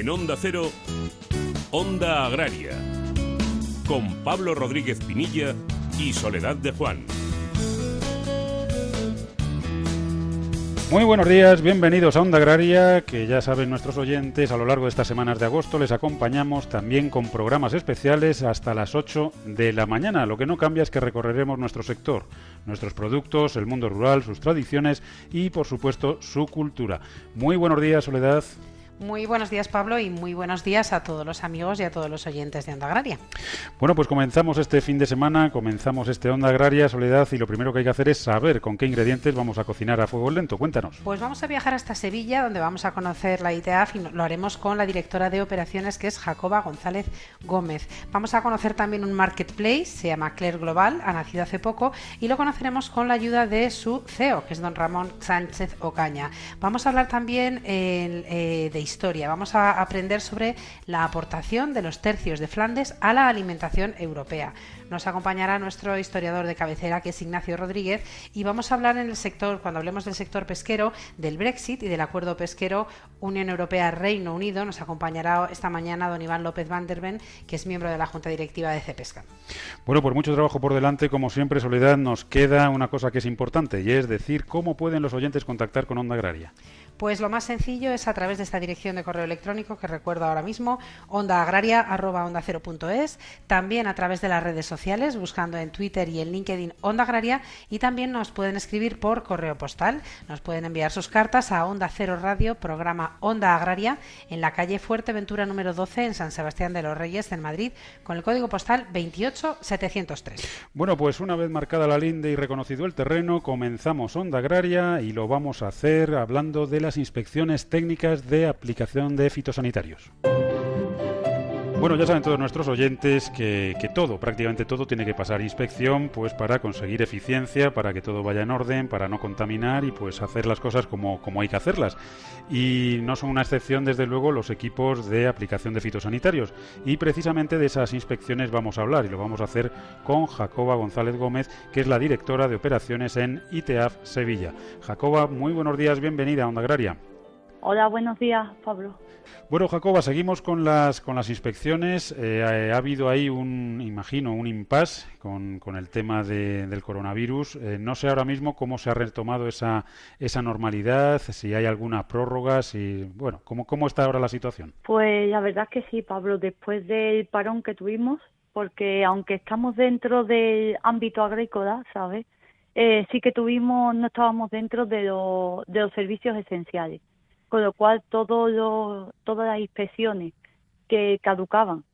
En Onda Cero, Onda Agraria, con Pablo Rodríguez Pinilla y Soledad de Juan. Muy buenos días, bienvenidos a Onda Agraria, que ya saben nuestros oyentes, a lo largo de estas semanas de agosto les acompañamos también con programas especiales hasta las 8 de la mañana. Lo que no cambia es que recorreremos nuestro sector, nuestros productos, el mundo rural, sus tradiciones y, por supuesto, su cultura. Muy buenos días, Soledad. Muy buenos días, Pablo, y muy buenos días a todos los amigos y a todos los oyentes de Onda Agraria. Bueno, pues comenzamos este fin de semana, comenzamos este Onda Agraria, Soledad, y lo primero que hay que hacer es saber con qué ingredientes vamos a cocinar a fuego lento. Cuéntanos. Pues vamos a viajar hasta Sevilla, donde vamos a conocer la ITAF y lo haremos con la directora de operaciones, que es Jacoba González Gómez. Vamos a conocer también un marketplace, se llama Claire Global, ha nacido hace poco, y lo conoceremos con la ayuda de su CEO, que es don Ramón Sánchez Ocaña. Vamos a hablar también eh, de Vamos a aprender sobre la aportación de los tercios de Flandes a la alimentación europea. Nos acompañará nuestro historiador de cabecera, que es Ignacio Rodríguez, y vamos a hablar en el sector, cuando hablemos del sector pesquero, del Brexit y del acuerdo pesquero Unión Europea-Reino Unido. Nos acompañará esta mañana don Iván López Van der Ven, que es miembro de la Junta Directiva de Cepesca. Bueno, por mucho trabajo por delante, como siempre, Soledad, nos queda una cosa que es importante, y es decir, cómo pueden los oyentes contactar con Onda Agraria. Pues lo más sencillo es a través de esta dirección de correo electrónico que recuerdo ahora mismo, ondaagraria.onda0.es, también a través de las redes sociales, buscando en Twitter y en LinkedIn Onda Agraria, y también nos pueden escribir por correo postal. Nos pueden enviar sus cartas a Onda Cero Radio, programa Onda Agraria, en la calle Fuerteventura número 12, en San Sebastián de los Reyes, en Madrid, con el código postal 28703. Bueno, pues una vez marcada la linde y reconocido el terreno, comenzamos Onda Agraria y lo vamos a hacer hablando de la inspecciones técnicas de aplicación de fitosanitarios. Bueno, ya saben todos nuestros oyentes que, todo, prácticamente todo, tiene que pasar inspección, pues para conseguir eficiencia, para que todo vaya en orden, para no contaminar y pues hacer las cosas como, como hay que hacerlas. Y no son una excepción, desde luego, los equipos de aplicación de fitosanitarios. Y precisamente de esas inspecciones vamos a hablar y lo vamos a hacer con Jacoba González Gómez, que es la directora de operaciones en ITEAF Sevilla. Jacoba, muy buenos días, bienvenida a Onda Agraria. Hola, buenos días, Pablo. Bueno, Jacoba, seguimos con las con las inspecciones. Eh, ha, habido ahí un, imagino, un impasse con, con el tema del coronavirus. Eh, no sé ahora mismo cómo se ha retomado esa esa normalidad, si hay alguna prórroga, si bueno, cómo cómo está ahora la situación. Pues la verdad es que sí, Pablo. Después del parón que tuvimos, porque aunque estamos dentro del ámbito agrícola, ¿sabes? Eh, sí que tuvimos, no estábamos dentro de, de los servicios esenciales con lo cual todo todas las inspecciones que caducaban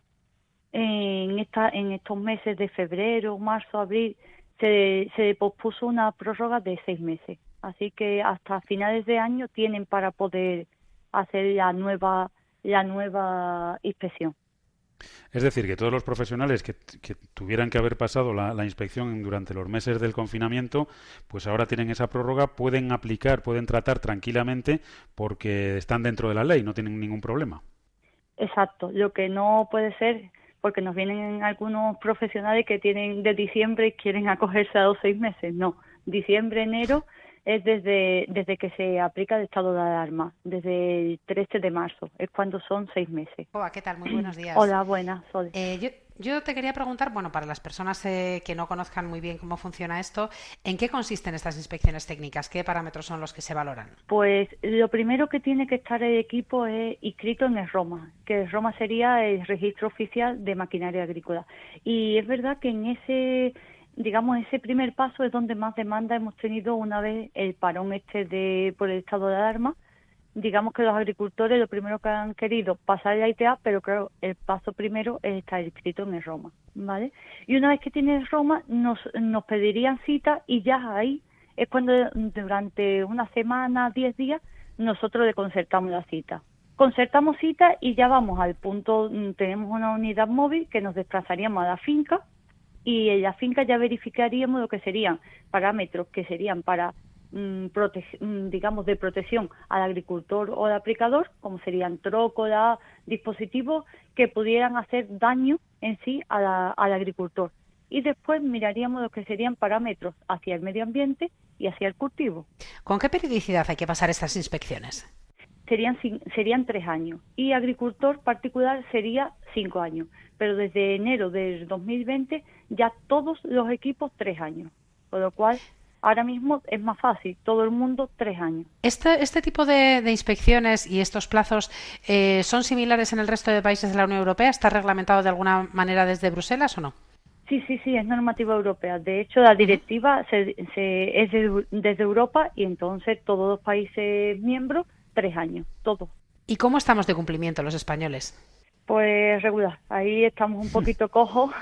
en, esta, en estos meses de febrero, marzo, abril, se, se pospuso una prórroga de seis meses. Así que hasta finales de año tienen para poder hacer la nueva, la nueva inspección. Es decir, que todos los profesionales que, tuvieran que haber pasado la, inspección durante los meses del confinamiento, pues ahora tienen esa prórroga, pueden aplicar, pueden tratar tranquilamente porque están dentro de la ley, no tienen ningún problema. Exacto, lo que no puede ser, porque nos vienen algunos profesionales que tienen de diciembre y quieren acogerse a dos seis meses, no, diciembre, enero es desde, desde que se aplica el estado de alarma, desde el 13 de marzo, es cuando son seis meses. Hola, ¿qué tal? Muy buenos días. Hola, buenas, eh, yo, te quería preguntar, bueno, para las personas eh, que no conozcan muy bien cómo funciona esto, ¿en qué consisten estas inspecciones técnicas? ¿Qué parámetros son los que se valoran? Pues lo primero que tiene que estar el equipo es inscrito en el ROMA, que el ROMA sería el registro oficial de maquinaria agrícola. Y es verdad que en ese digamos, ese primer paso es donde más demanda hemos tenido una vez el parón este de por el estado de alarma. Digamos que los agricultores lo primero que han querido pasar la ITA, pero claro, el paso primero es estar inscrito en el Roma, ¿vale? Y una vez que tienes Roma, nos, nos pedirían cita y ya ahí es cuando durante una semana, diez días, nosotros le concertamos la cita. Concertamos cita y ya vamos al punto, mm, tenemos una unidad móvil que nos desplazaríamos a la finca, y en la finca ya verificaríamos lo que serían parámetros que serían para mm, mm, digamos de protección al agricultor o al aplicador como serían trócola dispositivos que pudieran hacer daño en sí al agricultor y después miraríamos lo que serían parámetros hacia el medio ambiente y hacia el cultivo. ¿Con qué periodicidad hay que pasar estas inspecciones? serían, serían tres años y agricultor particular sería cinco años. Pero desde enero del 2020 ya todos los equipos tres años. Con lo cual ahora mismo es más fácil, todo el mundo tres años. ¿Este, este tipo de, inspecciones y estos plazos eh, son similares en el resto de países de la Unión Europea? ¿Está reglamentado de alguna manera desde Bruselas o no? Sí, sí, sí, es normativa europea. De hecho, la directiva se, es desde Europa y entonces todos los países miembros, tres años, todos. ¿Y cómo estamos de cumplimiento los españoles? Pues regular, ahí estamos un poquito cojos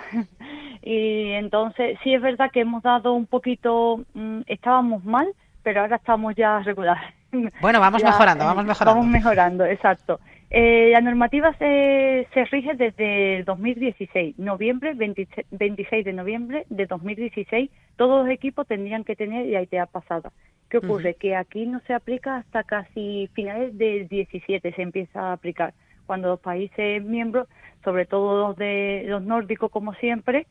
y entonces sí es verdad que hemos dado un poquito, mm, estábamos mal, pero ahora estamos ya regular. Bueno, vamos mejorando, vamos mejorando. Vamos mejorando, exacto. Eh, la normativa se, se rige desde el 2016, noviembre, 26 de noviembre de 2016, todos los equipos tendrían que tener la ITA pasada. ¿Qué ocurre? Que aquí no se aplica hasta casi finales del 17 se empieza a aplicar, cuando los países miembros, sobre todo los de los nórdicos como siempre,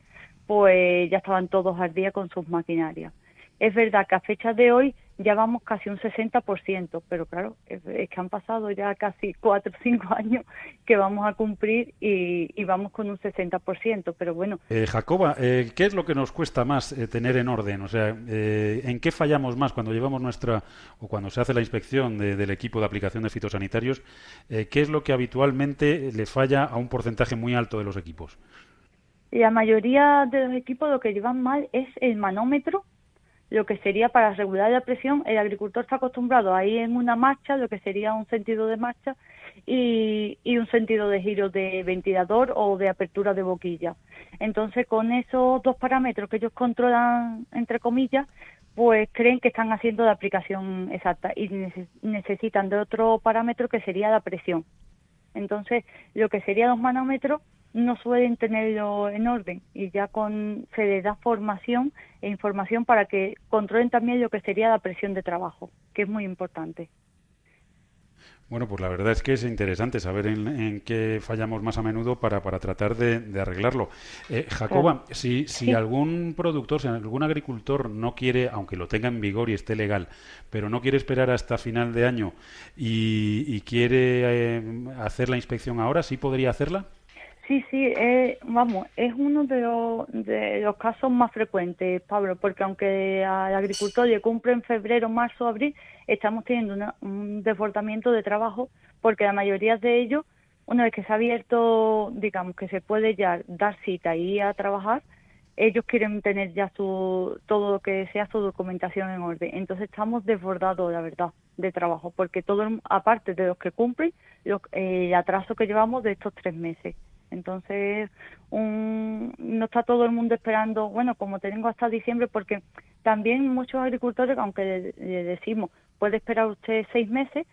pues ya estaban todos al día con sus maquinarias. Es verdad que a fecha de hoy ya vamos casi un 60%, pero claro, es, que han pasado ya casi 4 o 5 años que vamos a cumplir y, vamos con un 60%, pero bueno. Eh, Jacoba, eh, ¿qué es lo que nos cuesta más eh, tener en orden? O sea, eh, ¿en qué fallamos más cuando llevamos nuestra, o cuando se hace la inspección del equipo de aplicación de fitosanitarios? ¿Qué es lo que habitualmente le falla a un porcentaje muy alto de los equipos? La mayoría de los equipos lo que llevan mal es el manómetro lo que sería para regular la presión, el agricultor está acostumbrado a ir en una marcha, lo que sería un sentido de marcha, y, un sentido de giro de ventilador o de apertura de boquilla. Entonces, con esos dos parámetros que ellos controlan, entre comillas, pues creen que están haciendo la aplicación exacta y necesitan de otro parámetro que sería la presión. Entonces, lo que serían los manómetros no suelen tenerlo en orden y ya con se les da formación e información para que controlen también lo que sería la presión de trabajo, que es muy importante. Bueno, pues la verdad es que es interesante saber en, qué fallamos más a menudo para, para tratar de, arreglarlo. Eh, Jacoba, si, si algún productor, si algún agricultor no quiere, aunque lo tenga en vigor y esté legal, pero no quiere esperar hasta final de año y, quiere eh, hacer la inspección ahora, ¿sí podría hacerla? Sí, sí, eh, vamos, es uno de los, los casos más frecuentes, Pablo, porque aunque al agricultor le cumple en febrero, marzo, abril, estamos teniendo un desbordamiento de trabajo porque la mayoría de ellos, una vez que se ha abierto, digamos, que se puede ya dar cita y ir a trabajar, ellos quieren tener ya su, todo lo que sea su documentación en orden. Entonces estamos desbordados, la verdad, de trabajo, porque todo, aparte de los que cumplen, el atraso que llevamos de estos tres meses. Entonces, no está todo el mundo esperando, bueno, como tengo hasta diciembre, porque también muchos agricultores, aunque le, decimos, puede esperar usted seis meses,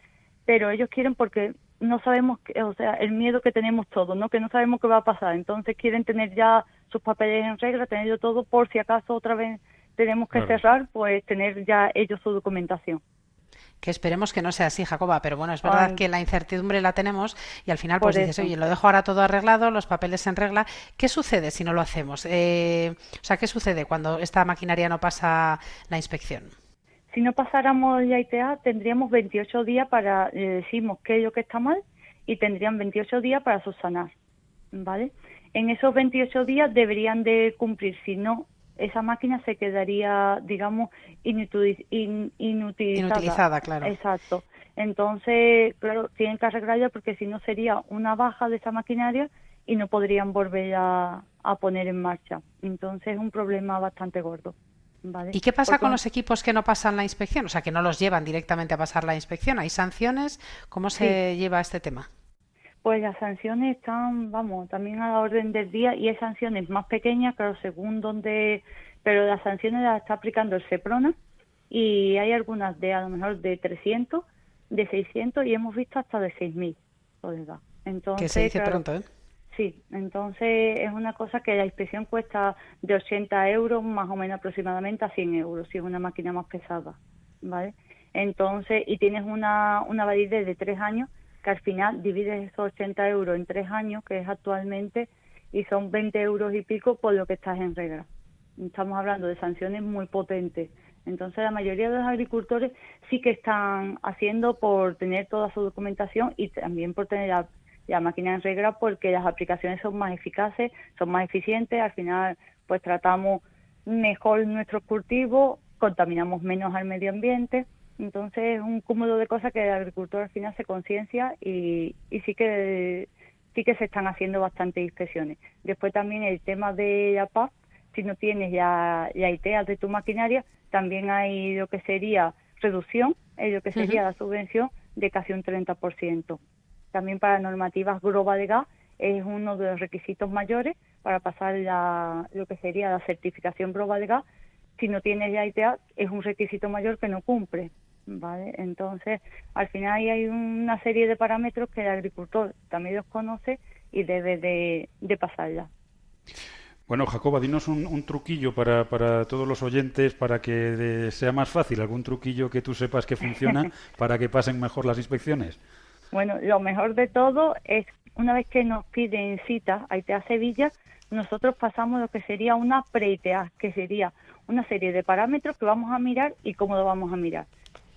pero ellos quieren porque no sabemos, o sea, el miedo que tenemos todos, ¿no? Que no sabemos qué va a pasar. Entonces quieren tener ya sus papeles en regla, tenerlo todo por si acaso otra vez tenemos que cerrar, pues tener ya ellos su documentación que esperemos que no sea así, Jacoba, pero bueno, es verdad que la incertidumbre la tenemos y al final pues dices, oye, lo dejo ahora todo arreglado, los papeles en regla, ¿qué sucede si no lo hacemos? Eh, o sea, ¿qué sucede cuando esta maquinaria no pasa la inspección? Si no pasáramos la ITA, tendríamos 28 días para, le decimos qué es lo que está mal y tendrían 28 días para subsanar, ¿vale? En esos 28 días deberían de cumplir, si no esa máquina se quedaría, digamos, inutilizada. Inutilizada, claro. Exacto. Entonces, claro, tienen que arreglarla porque si no sería una baja de esa maquinaria y no podrían volver a, poner en marcha. Entonces es un problema bastante gordo. ¿vale? ¿Y qué pasa con los equipos que no pasan la inspección? O sea, que no los llevan directamente a pasar la inspección. ¿Hay sanciones? ¿Cómo se lleva este tema? Pues las sanciones están, vamos, también a la orden del día y hay sanciones más pequeñas, pero según donde, pero las sanciones las está aplicando el SEPRONA y hay algunas de a lo mejor de 300, de 600 y hemos visto hasta de 6.000, verdad. Entonces, que se dice pronto, ¿eh? Sí, entonces es una cosa que la inspección cuesta de 80 euros más o menos aproximadamente a 100 euros si es una máquina más pesada, ¿vale? Entonces, y tienes una, una validez de tres años que al final divides esos 80 euros en tres años, que es actualmente, y son 20 euros y pico por lo que estás en regla. Estamos hablando de sanciones muy potentes. Entonces la mayoría de los agricultores sí que están haciendo por tener toda su documentación y también por tener la, máquina en regla porque las aplicaciones son más eficaces, son más eficientes, al final pues tratamos mejor nuestros cultivos, contaminamos menos al medio ambiente. Entonces es un cúmulo de cosas que el agricultor al final se conciencia y, y sí que sí que se están haciendo bastantes inspecciones. Después también el tema de la PAP, si no tienes ya, ya ITEA de tu maquinaria, también hay lo que sería reducción, en lo que sería la subvención de casi un 30%. También para normativas global de gas es uno de los requisitos mayores para pasar la, lo que sería la certificación global de gas. Si no tienes ya ITA, es un requisito mayor que no cumple. ¿Vale? Entonces, al final hay una serie de parámetros que el agricultor también los conoce y debe de, de pasarla. Bueno, Jacoba, dinos un, truquillo para, para, todos los oyentes para que sea más fácil, algún truquillo que tú sepas que funciona para que pasen mejor las inspecciones. Bueno, lo mejor de todo es una vez que nos piden cita a ITEA Sevilla, nosotros pasamos lo que sería una pre-ITEA, que sería una serie de parámetros que vamos a mirar y cómo lo vamos a mirar,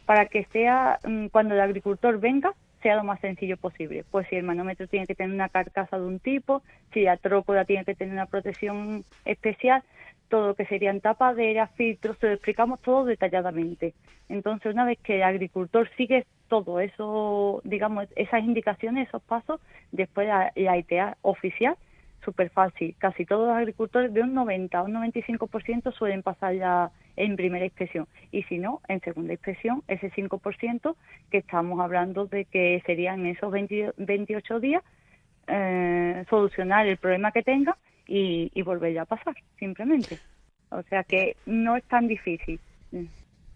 para que sea mm, cuando el agricultor venga sea lo más sencillo posible. Pues si el manómetro tiene que tener una carcasa de un tipo, si la trócoda tiene que tener una protección especial, todo lo que serían tapaderas, filtros, se lo explicamos todo detalladamente. Entonces, una vez que el agricultor sigue todo eso, digamos, esas indicaciones, esos pasos, después la, la ITA oficial súper fácil. Casi todos los agricultores de un 90 o un 95% suelen pasar ya en primera inspección. Y si no, en segunda inspección, ese 5% que estamos hablando de que serían esos 28 días, eh, solucionar el problema que tenga y volver ya a pasar, simplemente. O sea que no es tan difícil.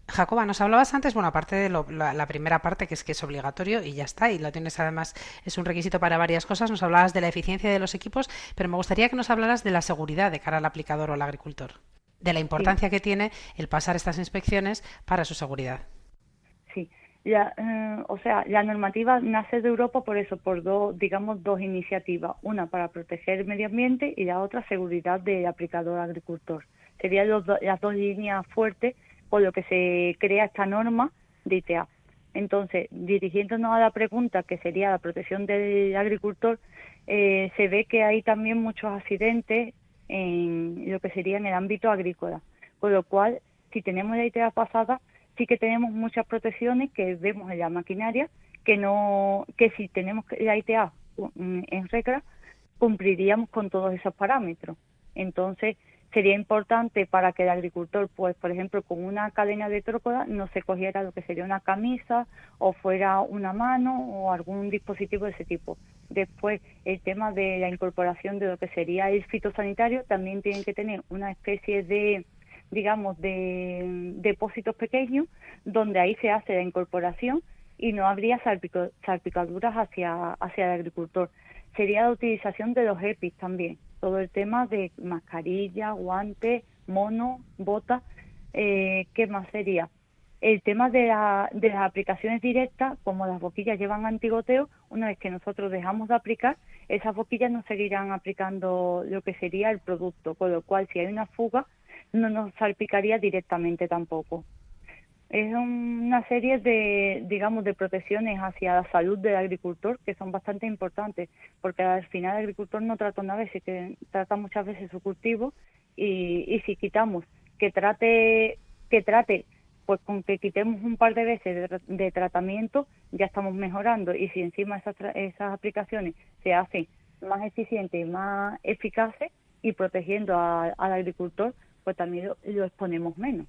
Jacoba, nos hablabas antes, bueno, aparte de la, primera parte, que es que es obligatorio y ya está, y lo tienes además, es un requisito para varias cosas, nos hablabas de la eficiencia de los equipos, pero me gustaría que nos hablaras de la seguridad de cara al aplicador o al agricultor, de la importancia que tiene el pasar estas inspecciones para su seguridad. Sí, ya, eh, o sea, la normativa nace de Europa por eso, por dos, digamos, dos iniciativas, una para proteger el medio ambiente y la otra seguridad del aplicador agricultor. Serían las dos líneas fuertes o lo que se crea esta norma de ITA. Entonces, dirigiéndonos a la pregunta que sería la protección del agricultor, eh, se ve que hay también muchos accidentes en lo que sería en el ámbito agrícola. Con lo cual, si tenemos la ITA pasada, sí que tenemos muchas protecciones que vemos en la maquinaria, que no, que si tenemos la ITA mm, en regla, cumpliríamos con todos esos parámetros. Entonces, sería importante para que el agricultor, pues, por ejemplo, con una cadena de trócoda no se cogiera lo que sería una camisa o fuera una mano o algún dispositivo de ese tipo. Después, el tema de la incorporación de lo que sería el fitosanitario, también tienen que tener una especie de, digamos, de depósitos pequeños donde ahí se hace la incorporación y no habría salpicaduras hacia, hacia el agricultor. Sería la utilización de los EPIs también todo el tema de mascarilla, guante, mono, bota, eh, ¿qué más sería? El tema de, de las aplicaciones directas, como las boquillas llevan antigoteo, una vez que nosotros dejamos de aplicar, esas boquillas no seguirán aplicando lo que sería el producto, con lo cual si hay una fuga, no nos salpicaría directamente tampoco es una serie de, digamos, de protecciones hacia la salud del agricultor que son bastante importantes, porque al final el agricultor no trata una vez, que trata muchas veces su cultivo y, y si quitamos que trate, que trate, pues con que quitemos un par de veces de, tratamiento ya estamos mejorando y si encima esas, esas aplicaciones se hacen más eficientes y más eficaces y protegiendo al agricultor, pues también lo exponemos menos.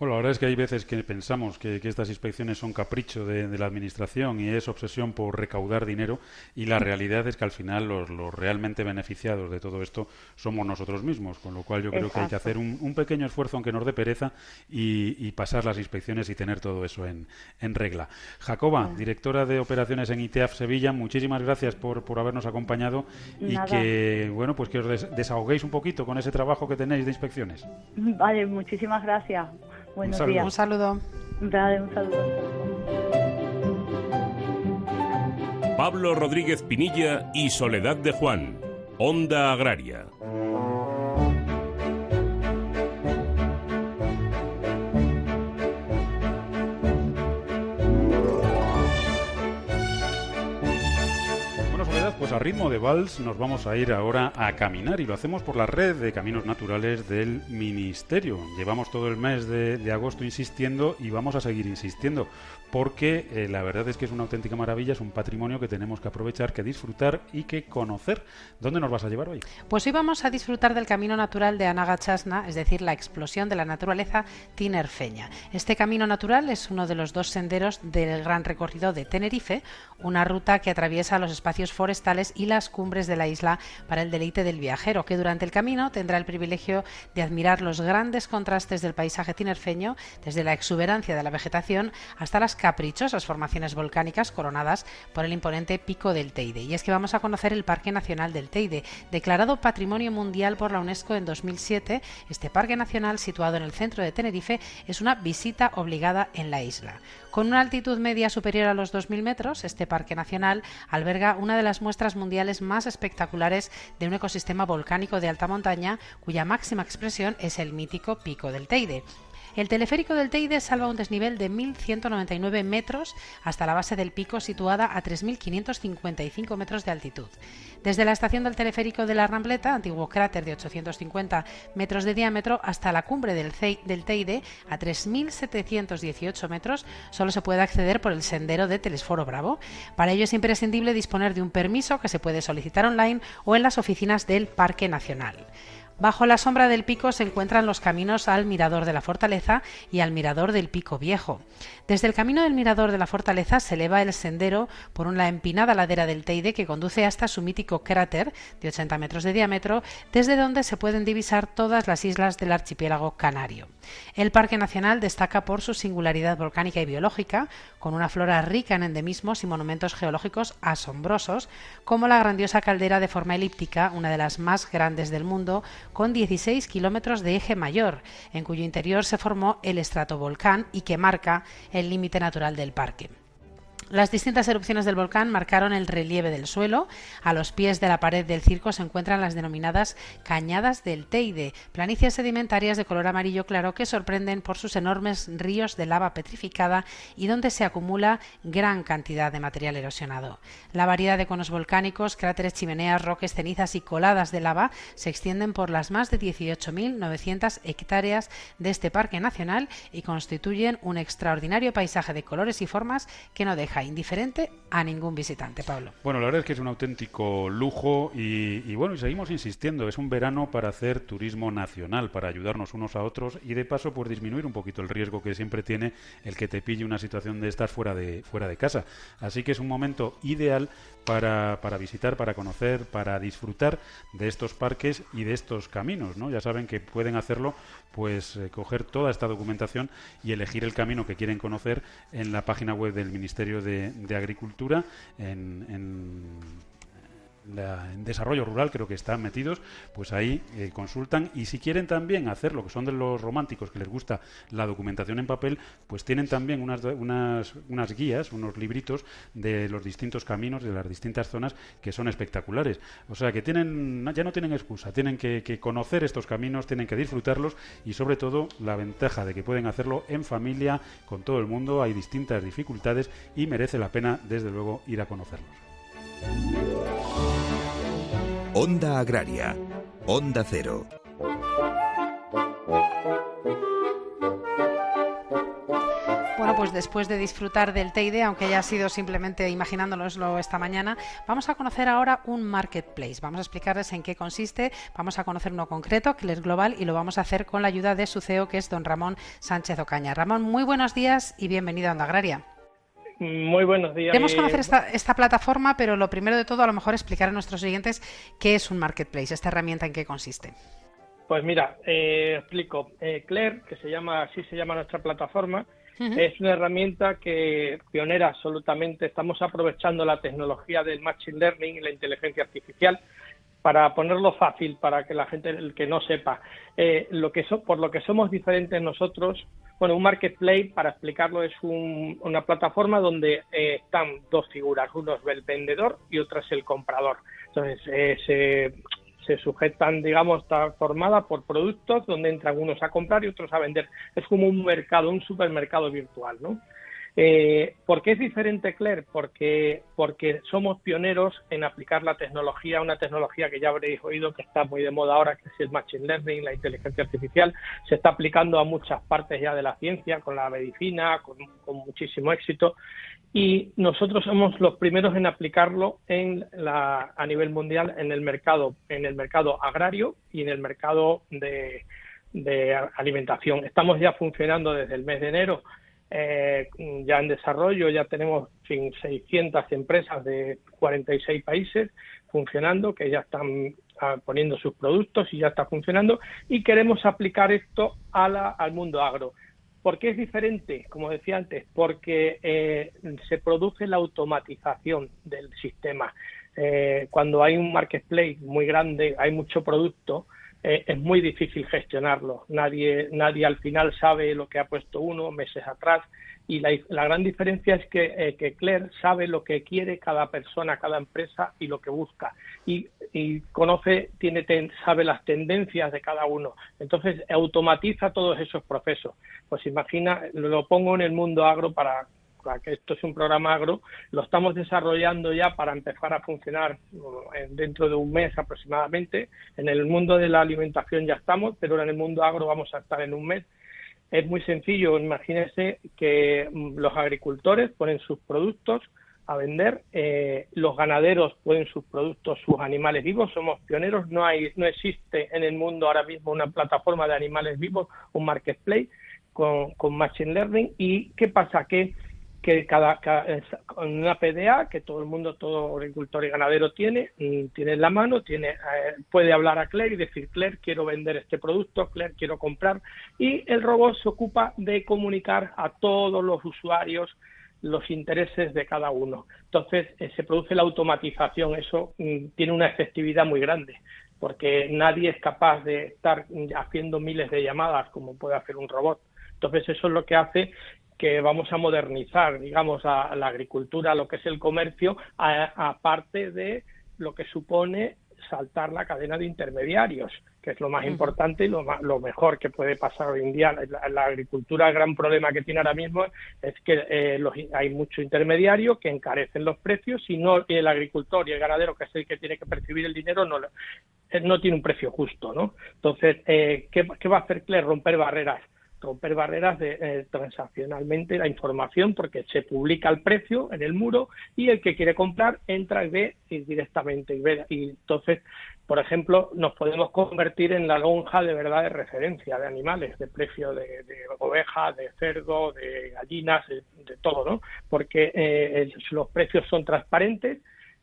Bueno, la verdad es que hay veces que pensamos que, estas inspecciones son capricho de, la Administración y es obsesión por recaudar dinero y la realidad es que al final los, realmente beneficiados de todo esto somos nosotros mismos, con lo cual yo creo que hay que hacer un, pequeño esfuerzo, aunque nos dé pereza, y, pasar las inspecciones y tener todo eso en, regla. Jacoba, directora de operaciones en ITEAF Sevilla, muchísimas gracias por, habernos acompañado y que, bueno, pues que os desahoguéis un poquito con ese trabajo que tenéis de inspecciones. Vale, muchísimas gracias. Buenos un días. Un saludo. Dale, un saludo. Pablo Rodríguez Pinilla y Soledad de Juan. Onda Agraria. Ritmo de vals nos vamos a ir ahora a caminar y lo hacemos por la red de caminos naturales del Ministerio. Llevamos todo el mes de, de agosto insistiendo y vamos a seguir insistiendo porque eh, la verdad es que es una auténtica maravilla, es un patrimonio que tenemos que aprovechar, que disfrutar y que conocer. ¿Dónde nos vas a llevar hoy? Pues hoy vamos a disfrutar del camino natural de Anagachasna, es decir, la explosión de la naturaleza tinerfeña. Este camino natural es uno de los dos senderos del gran recorrido de Tenerife, una ruta que atraviesa los espacios forestales y las cumbres de la isla para el deleite del viajero, que durante el camino tendrá el privilegio de admirar los grandes contrastes del paisaje tinerfeño, desde la exuberancia de la vegetación hasta las caprichosas formaciones volcánicas coronadas por el imponente Pico del Teide. Y es que vamos a conocer el Parque Nacional del Teide, declarado Patrimonio Mundial por la UNESCO en 2007. Este parque nacional, situado en el centro de Tenerife, es una visita obligada en la isla. Con una altitud media superior a los 2.000 metros, este parque nacional alberga una de las muestras mundiales más espectaculares de un ecosistema volcánico de alta montaña, cuya máxima expresión es el mítico Pico del Teide. El teleférico del Teide salva un desnivel de 1.199 metros hasta la base del pico situada a 3.555 metros de altitud. Desde la estación del teleférico de la Rambleta, antiguo cráter de 850 metros de diámetro, hasta la cumbre del, Teide, a 3.718 metros, solo se puede acceder por el sendero de Telesforo Bravo. Para ello es imprescindible disponer de un permiso que se puede solicitar online o en las oficinas del Parque Nacional. Bajo la sombra del pico se encuentran los caminos al Mirador de la Fortaleza y al Mirador del Pico Viejo. Desde el camino del Mirador de la Fortaleza se eleva el sendero por una empinada ladera del Teide que conduce hasta su mítico cráter de 80 metros de diámetro, desde donde se pueden divisar todas las islas del archipiélago canario. El Parque Nacional destaca por su singularidad volcánica y biológica, con una flora rica en endemismos y monumentos geológicos asombrosos, como la grandiosa caldera de forma elíptica, una de las más grandes del mundo, con 16 kilómetros de eje mayor, en cuyo interior se formó el estratovolcán y que marca el límite natural del parque. Las distintas erupciones del volcán marcaron el relieve del suelo. A los pies de la pared del circo se encuentran las denominadas cañadas del Teide, planicies sedimentarias de color amarillo claro que sorprenden por sus enormes ríos de lava petrificada y donde se acumula gran cantidad de material erosionado. La variedad de conos volcánicos, cráteres, chimeneas, roques, cenizas y coladas de lava se extienden por las más de 18.900 hectáreas de este parque nacional y constituyen un extraordinario paisaje de colores y formas que no deja indiferente a ningún visitante, Pablo. Bueno, la verdad es que es un auténtico lujo y, bueno, y seguimos insistiendo, es un verano para hacer turismo nacional, para ayudarnos unos a otros y de paso por disminuir un poquito el riesgo que siempre tiene el que te pille una situación de estas fuera de, fuera de casa. Así que es un momento ideal para, para, visitar, para conocer, para disfrutar de estos parques y de estos caminos, ¿no? Ya saben que pueden hacerlo, pues eh, coger toda esta documentación y elegir el camino que quieren conocer en la página web del Ministerio de, Agricultura, en en desarrollo rural creo que están metidos, pues ahí eh, consultan y si quieren también hacer lo que son de los románticos que les gusta la documentación en papel, pues tienen también unas, unas, unas guías, unos libritos de los distintos caminos, de las distintas zonas que son espectaculares. O sea que tienen, ya no tienen excusa, tienen que, que conocer estos caminos, tienen que disfrutarlos y sobre todo la ventaja de que pueden hacerlo en familia, con todo el mundo, hay distintas dificultades y merece la pena desde luego ir a conocerlos. Onda Agraria, Onda Cero. Bueno, pues después de disfrutar del Teide, aunque haya sido simplemente imaginándonoslo esta mañana, vamos a conocer ahora un marketplace. Vamos a explicarles en qué consiste, vamos a conocer uno concreto, que es global, y lo vamos a hacer con la ayuda de su CEO, que es don Ramón Sánchez Ocaña. Ramón, muy buenos días y bienvenido a Onda Agraria. Muy buenos días. Queremos conocer esta, esta, plataforma, pero lo primero de todo, a lo mejor explicar a nuestros oyentes qué es un marketplace, esta herramienta en qué consiste. Pues mira, eh, explico. Eh, Claire, que se llama, así se llama nuestra plataforma, uh -huh. es una herramienta que pionera absolutamente. Estamos aprovechando la tecnología del machine learning y la inteligencia artificial para ponerlo fácil para que la gente el que no sepa eh, lo que so, por lo que somos diferentes nosotros bueno un marketplace para explicarlo es un, una plataforma donde eh, están dos figuras. Uno es el vendedor y otra es el comprador. Entonces eh, se, se sujetan digamos está formada por productos donde entran unos a comprar y otros a vender. Es como un mercado un supermercado virtual no Eh, ¿Por qué es diferente Claire? Porque, porque somos pioneros en aplicar la tecnología, una tecnología que ya habréis oído que está muy de moda ahora, que es el Machine Learning, la inteligencia artificial. Se está aplicando a muchas partes ya de la ciencia, con la medicina, con, muchísimo éxito. Y nosotros somos los primeros en aplicarlo en la, a nivel mundial en el mercado, en el mercado agrario y en el mercado de, de alimentación. Estamos ya funcionando desde el mes de enero eh, ya en desarrollo, ya tenemos 600 empresas de 46 países funcionando, que ya están ah, poniendo sus productos y ya está funcionando, y queremos aplicar esto a la, al mundo agro. ¿Por qué es diferente? Como decía antes, porque eh, se produce la automatización del sistema. Eh, cuando hay un marketplace muy grande, hay mucho producto, eh, es muy difícil gestionarlo. Nadie, nadie al final sabe lo que ha puesto uno meses atrás y la, gran diferencia es que, eh, que, Claire sabe lo que quiere cada persona, cada empresa y lo que busca y, y conoce, tiene, sabe las tendencias de cada uno. Entonces automatiza todos esos procesos. Pues imagina, lo pongo en el mundo agro para esto es un programa agro, lo estamos desarrollando ya para empezar a funcionar dentro de un mes aproximadamente. En el mundo de la alimentación ya estamos, pero en el mundo agro vamos a estar en un mes. Es muy sencillo, imagínense que mm, los agricultores ponen sus productos a vender, eh, los ganaderos ponen sus productos, sus animales vivos, somos pioneros, no hay, no existe en el mundo ahora mismo una plataforma de animales vivos, un marketplace con, con machine learning y qué pasa que que cada, con una PDA que todo el mundo, todo agricultor y ganadero tiene, tiene en la mano, tiene, eh, puede hablar a Claire y decir, Claire, quiero vender este producto, Claire, quiero comprar, y el robot se ocupa de comunicar a todos los usuarios los intereses de cada uno. Entonces, eh, se produce la automatización, eso mm, tiene una efectividad muy grande, porque nadie es capaz de estar haciendo miles de llamadas como puede hacer un robot. Entonces, eso es lo que hace que vamos a modernizar, digamos, a, la agricultura, lo que es el comercio, aparte de lo que supone saltar la cadena de intermediarios, que es lo más importante y lo, lo mejor que puede pasar hoy en día. La, la, agricultura, el gran problema que tiene ahora mismo es que eh, hay mucho intermediario que encarecen los precios y no el agricultor y el ganadero, que es el que tiene que percibir el dinero, no, eh, no tiene un precio justo. ¿no? Entonces, eh, ¿qué, ¿qué va a hacer CLE? Romper barreras romper barreras de, eh, transaccionalmente la información porque se publica el precio en el muro y el que quiere comprar entra y ve directamente y ve. Y entonces por ejemplo nos podemos convertir en la lonja de verdad de referencia de animales de precio de, ovejas de cerdo de gallinas de, todo no porque eh, los precios son transparentes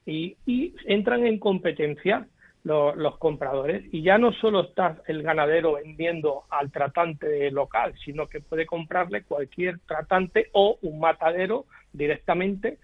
y, y entran en competencia los compradores. Y ya no solo está el ganadero vendiendo al tratante local, sino que puede comprarle cualquier tratante o un matadero directamente,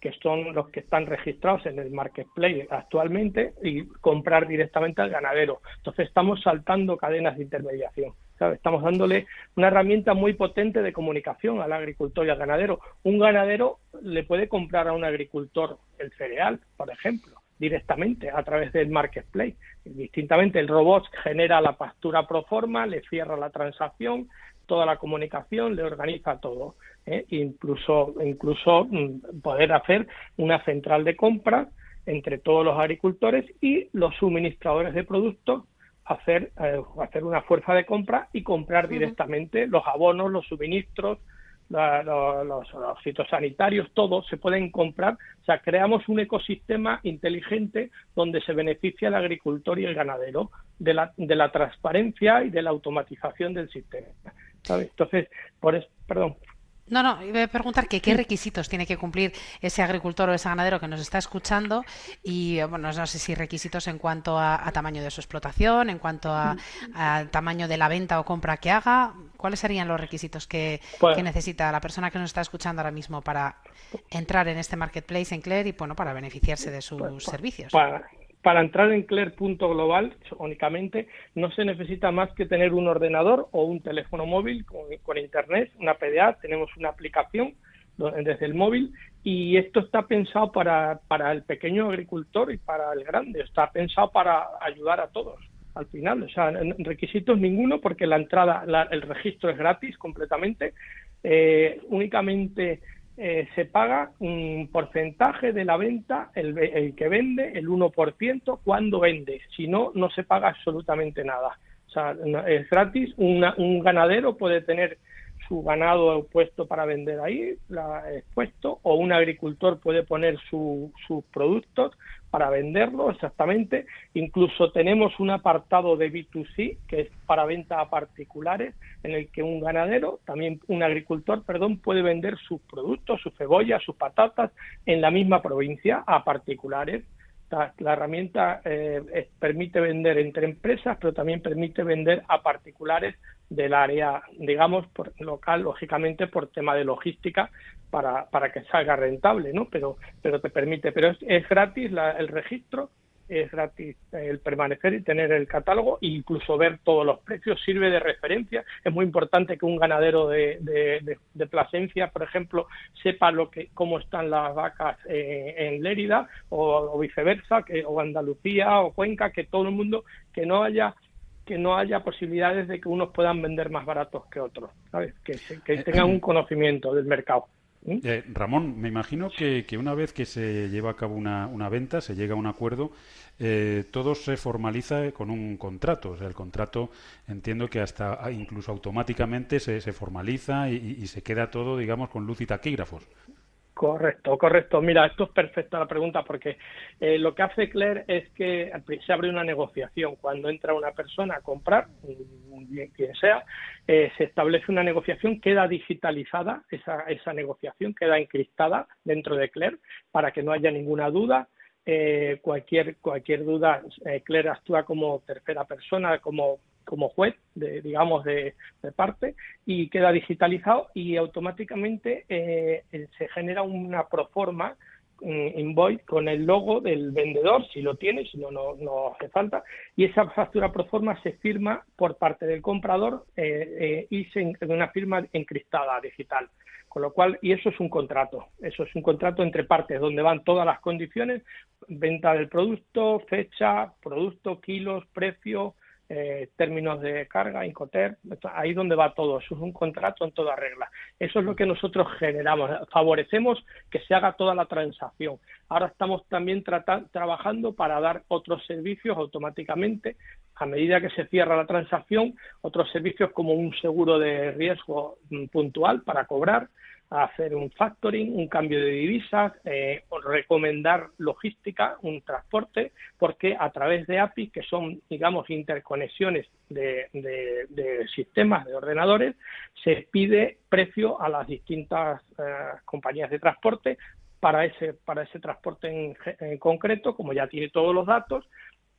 que son los que están registrados en el marketplace actualmente, y comprar directamente al ganadero. Entonces estamos saltando cadenas de intermediación. Estamos dándole una herramienta muy potente de comunicación al agricultor y al ganadero. Un ganadero le puede comprar a un agricultor el cereal, por ejemplo directamente a través del marketplace. Distintamente, el robot genera la pastura pro forma, le cierra la transacción, toda la comunicación, le organiza todo. ¿eh? Incluso, incluso mm, poder hacer una central de compra entre todos los agricultores y los suministradores de productos hacer, eh, hacer una fuerza de compra y comprar directamente los abonos, los suministros, los, fitosanitarios, todos se pueden comprar. O sea, creamos un ecosistema inteligente donde se beneficia el agricultor y el ganadero de la, de la transparencia y de la automatización del sistema. Entonces, por eso, perdón. No, no, iba a preguntar que qué requisitos tiene que cumplir ese agricultor o ese ganadero que nos está escuchando y, bueno, no sé si requisitos en cuanto a, tamaño de su explotación, en cuanto a, tamaño de la venta o compra que haga. ¿Cuáles serían los requisitos que, pues necesita la persona que nos está escuchando ahora mismo para entrar en este marketplace en Claire y, bueno, para beneficiarse de sus pues, servicios? para entrar en Claire.global únicamente no se necesita más que tener un ordenador o un teléfono móvil con, internet, una PDA, tenemos una aplicación desde el móvil y esto está pensado para, para el pequeño agricultor y para el grande, está pensado para ayudar a todos. Al final, o sea, requisitos ninguno porque la entrada, el registro es gratis completamente, eh, únicamente eh, se paga un porcentaje de la venta, el, el que vende, el 1%, cuando vende, si no, no se paga absolutamente nada. O sea, es gratis, un ganadero puede tener su ganado puesto para vender ahí, la, expuesto, o un agricultor puede poner sus productos para venderlo exactamente. Incluso tenemos un apartado de B2C que es para venta a particulares, en el que un ganadero, también un agricultor, perdón, puede vender sus productos, sus cebollas, sus patatas en la misma provincia a particulares. La, herramienta eh, permite vender entre empresas, pero también permite vender a particulares del área, digamos, por, local, lógicamente por tema de logística, para, para que salga rentable, ¿no? Pero, pero te permite, pero es, gratis el registro, es gratis el permanecer y tener el catálogo e incluso ver todos los precios, sirve de referencia. Es muy importante que un ganadero de, de, de, Plasencia, por ejemplo, sepa lo que, cómo están las vacas eh, en Lérida o, o viceversa, que, o Andalucía o Cuenca, que todo el mundo, que no haya que no haya posibilidades de que unos puedan vender más baratos que otros, ¿sabes? Que, eh, tengan un conocimiento del mercado. Eh, Ramón, me imagino que, una vez que se lleva a cabo una, una venta, se llega a un acuerdo, eh, todo se formaliza con un contrato. O sea, el contrato entiendo que hasta ah, incluso automáticamente se, se formaliza y, y, se queda todo, digamos, con luz y taquígrafos. Correcto, correcto. Mira, esto es perfecta la pregunta porque eh, lo que hace Claire es que se abre una negociación. Cuando entra una persona a comprar, quien sea, eh, se establece una negociación, queda digitalizada esa, esa negociación, queda encriptada dentro de Claire para que no haya ninguna duda. Eh, cualquier cualquier duda, Claire actúa como tercera persona, como como juez, de, digamos, de, parte, y queda digitalizado y automáticamente eh, se genera una proforma mm, invoice con el logo del vendedor, si lo tiene, si no, no, hace falta, y esa factura proforma se firma por parte del comprador eh, eh, y se, una firma encriptada digital. Con lo cual, y eso es un contrato, eso es un contrato entre partes, donde van todas las condiciones, venta del producto, fecha, producto, kilos, precio, eh, términos de carga, Incoter, ahí donde va todo, eso es un contrato en toda regla. Eso es lo que nosotros generamos, favorecemos que se haga toda la transacción. Ahora estamos también trabajando para dar otros servicios automáticamente a medida que se cierra la transacción, otros servicios como un seguro de riesgo mm, puntual para cobrar, hacer un factoring, un cambio de divisas, eh, recomendar logística, un transporte, porque a través de API, que son, digamos, interconexiones de, sistemas, de ordenadores, se pide precio a las distintas eh, compañías de transporte para ese, para ese transporte en, en, concreto, como ya tiene todos los datos,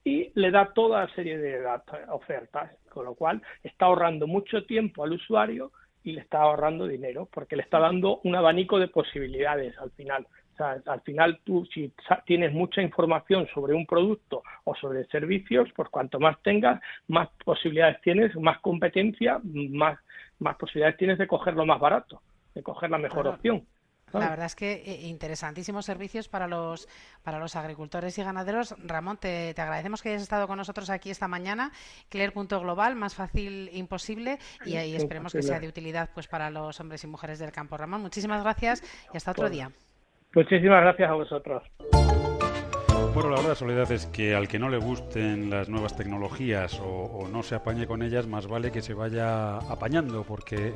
y le da toda la serie de ofertas, con lo cual está ahorrando mucho tiempo al usuario y le está ahorrando dinero porque le está dando un abanico de posibilidades al final. O sea, al final tú si tienes mucha información sobre un producto o sobre servicios, pues cuanto más tengas, más posibilidades tienes, más competencia, más, más posibilidades tienes de coger lo más barato, de coger la mejor opción. La verdad es que eh, interesantísimos servicios para los para los agricultores y ganaderos. Ramón, te, agradecemos que hayas estado con nosotros aquí esta mañana. Claire.global, más fácil imposible y, ahí esperemos que sea de utilidad pues para los hombres y mujeres del campo. Ramón, muchísimas gracias y hasta otro día. Muchísimas gracias a vosotros. Bueno, la verdad, Soledad, es que al que no le gusten las nuevas tecnologías o, o no se apañe con ellas, más vale que se vaya apañando, porque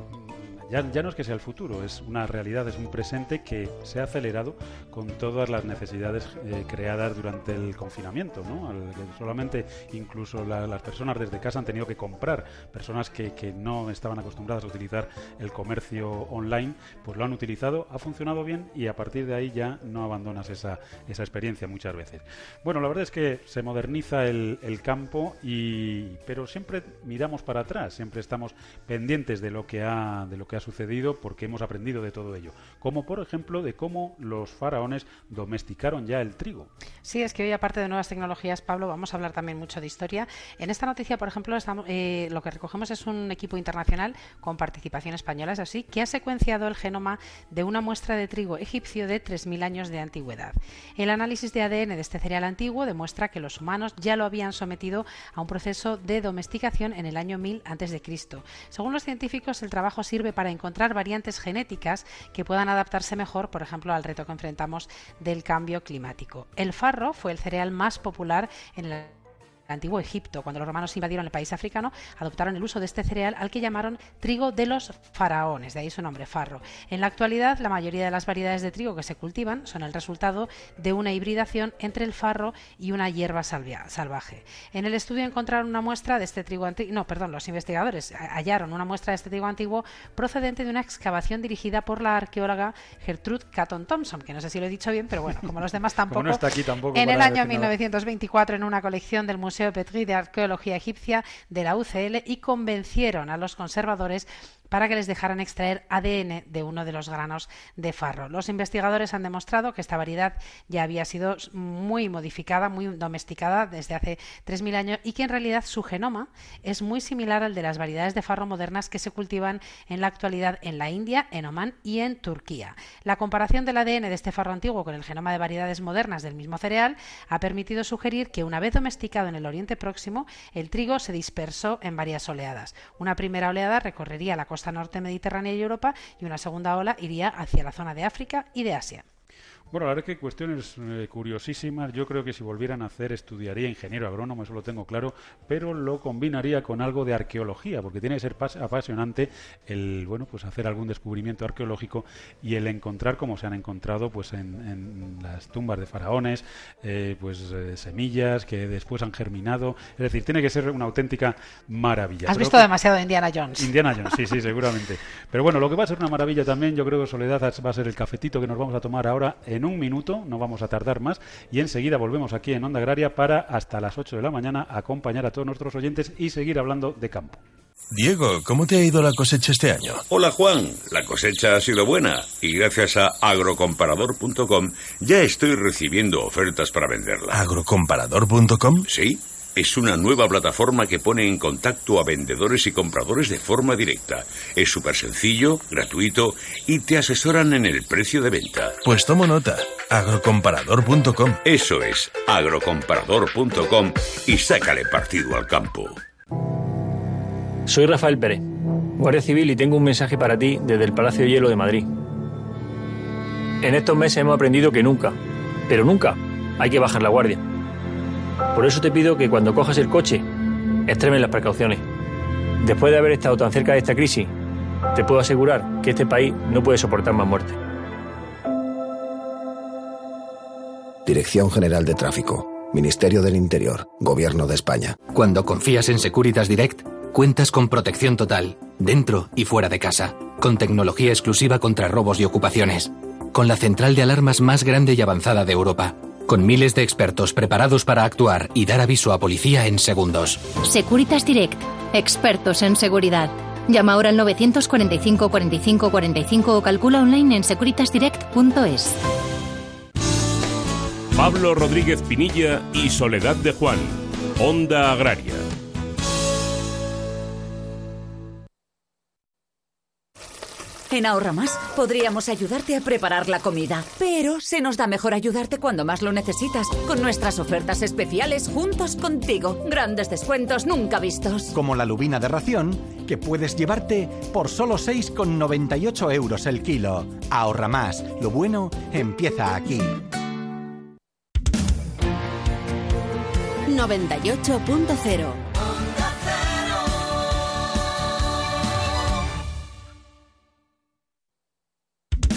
ya, no es que sea el futuro, es una realidad, es un presente que se ha acelerado con todas las necesidades eh, creadas durante el confinamiento. ¿no? solamente incluso las personas desde casa han tenido que comprar, personas que, que, no estaban acostumbradas a utilizar el comercio online, pues lo han utilizado, ha funcionado bien y a partir de ahí ya no abandonas esa, esa experiencia muchas veces. Bueno, la verdad es que se moderniza el, el campo, y, pero siempre miramos para atrás, siempre estamos pendientes de lo que ha, de lo que ha sucedido porque hemos aprendido de todo ello. Como por ejemplo de cómo los faraones domesticaron ya el trigo. Sí, es que hoy aparte de nuevas tecnologías, Pablo, vamos a hablar también mucho de historia. En esta noticia, por ejemplo, estamos, eh, lo que recogemos es un equipo internacional con participación española, es así, que ha secuenciado el genoma de una muestra de trigo egipcio de 3.000 años de antigüedad. El análisis de ADN de este cereal antiguo demuestra que los humanos ya lo habían sometido a un proceso de domesticación en el año 1000 a.C. Según los científicos, el trabajo sirve para encontrar variantes genéticas que puedan adaptarse mejor, por ejemplo, al reto que enfrentamos del cambio climático. El farro fue el cereal más popular en el antiguo Egipto, cuando los romanos invadieron el país africano, adoptaron el uso de este cereal al que llamaron trigo de los faraones, de ahí su nombre, farro. En la actualidad, la mayoría de las variedades de trigo que se cultivan son el resultado de una hibridación entre el farro y una hierba salvaje. En el estudio encontraron una muestra de este trigo antiguo, no, perdón, los investigadores hallaron una muestra de este trigo antiguo procedente de una excavación dirigida por la arqueóloga Gertrude Catton Thompson, que no sé si lo he dicho bien, pero bueno, como los demás tampoco. está aquí, tampoco en el año 1924, en una colección del Museo Museo de Arqueología Egipcia de la UCL y convencieron a los conservadores para que les dejaran extraer ADN de uno de los granos de farro. Los investigadores han demostrado que esta variedad ya había sido muy modificada, muy domesticada desde hace 3.000 años y que en realidad su genoma es muy similar al de las variedades de farro modernas que se cultivan en la actualidad en la India, en Omán y en Turquía. La comparación del ADN de este farro antiguo con el genoma de variedades modernas del mismo cereal ha permitido sugerir que una vez domesticado en el Oriente Próximo, el trigo se dispersó en varias oleadas. Una primera oleada recorrería la norte mediterránea y Europa y una segunda ola iría hacia la zona de África y de Asia. Bueno, la verdad que cuestiones eh, curiosísimas. Yo creo que si volvieran a hacer, estudiaría ingeniero agrónomo, eso lo tengo claro, pero lo combinaría con algo de arqueología, porque tiene que ser apasionante el, bueno, pues hacer algún descubrimiento arqueológico y el encontrar, como se han encontrado, pues en, las tumbas de faraones, eh, pues eh, semillas que después han germinado. Es decir, tiene que ser una auténtica maravilla. Has visto demasiado Indiana Jones. Indiana Jones, sí, sí, seguramente. Pero bueno, lo que va a ser una maravilla también, yo creo que Soledad va a ser el cafetito que nos vamos a tomar ahora en un minuto, no vamos a tardar más, y enseguida volvemos aquí en Onda Agraria para hasta las 8 de la mañana acompañar a todos nuestros oyentes y seguir hablando de campo. Diego, ¿cómo te ha ido la cosecha este año? Hola Juan, la cosecha ha sido buena y gracias a agrocomparador.com ya estoy recibiendo ofertas para venderla. ¿Agrocomparador.com? Sí es una nueva plataforma que pone en contacto a vendedores y compradores de forma directa. Es súper sencillo, gratuito y te asesoran en el precio de venta. Pues tomo nota. Agrocomparador.com. Eso es, agrocomparador.com y sácale partido al campo. Soy Rafael Pérez, Guardia Civil y tengo un mensaje para ti desde el Palacio de Hielo de Madrid. En estos meses hemos aprendido que nunca, pero nunca, hay que bajar la guardia. Por eso te pido que cuando cojas el coche, extremen las precauciones. Después de haber estado tan cerca de esta crisis, te puedo asegurar que este país no puede soportar más muerte. Dirección General de Tráfico, Ministerio del Interior, Gobierno de España. Cuando confías en Securitas Direct, cuentas con protección total, dentro y fuera de casa, con tecnología exclusiva contra robos y ocupaciones, con la central de alarmas más grande y avanzada de Europa con miles de expertos preparados para actuar y dar aviso a policía en segundos. Securitas Direct, expertos en seguridad. Llama ahora al 945 45 45 o calcula online en securitasdirect.es. Pablo Rodríguez Pinilla y Soledad de Juan, Onda Agraria. En Ahorra Más podríamos ayudarte a preparar la comida, pero se nos da mejor ayudarte cuando más lo necesitas, con nuestras ofertas especiales juntos contigo. Grandes descuentos nunca vistos. Como la lubina de ración, que puedes llevarte por solo 6,98 euros el kilo. Ahorra Más, lo bueno empieza aquí. 98.0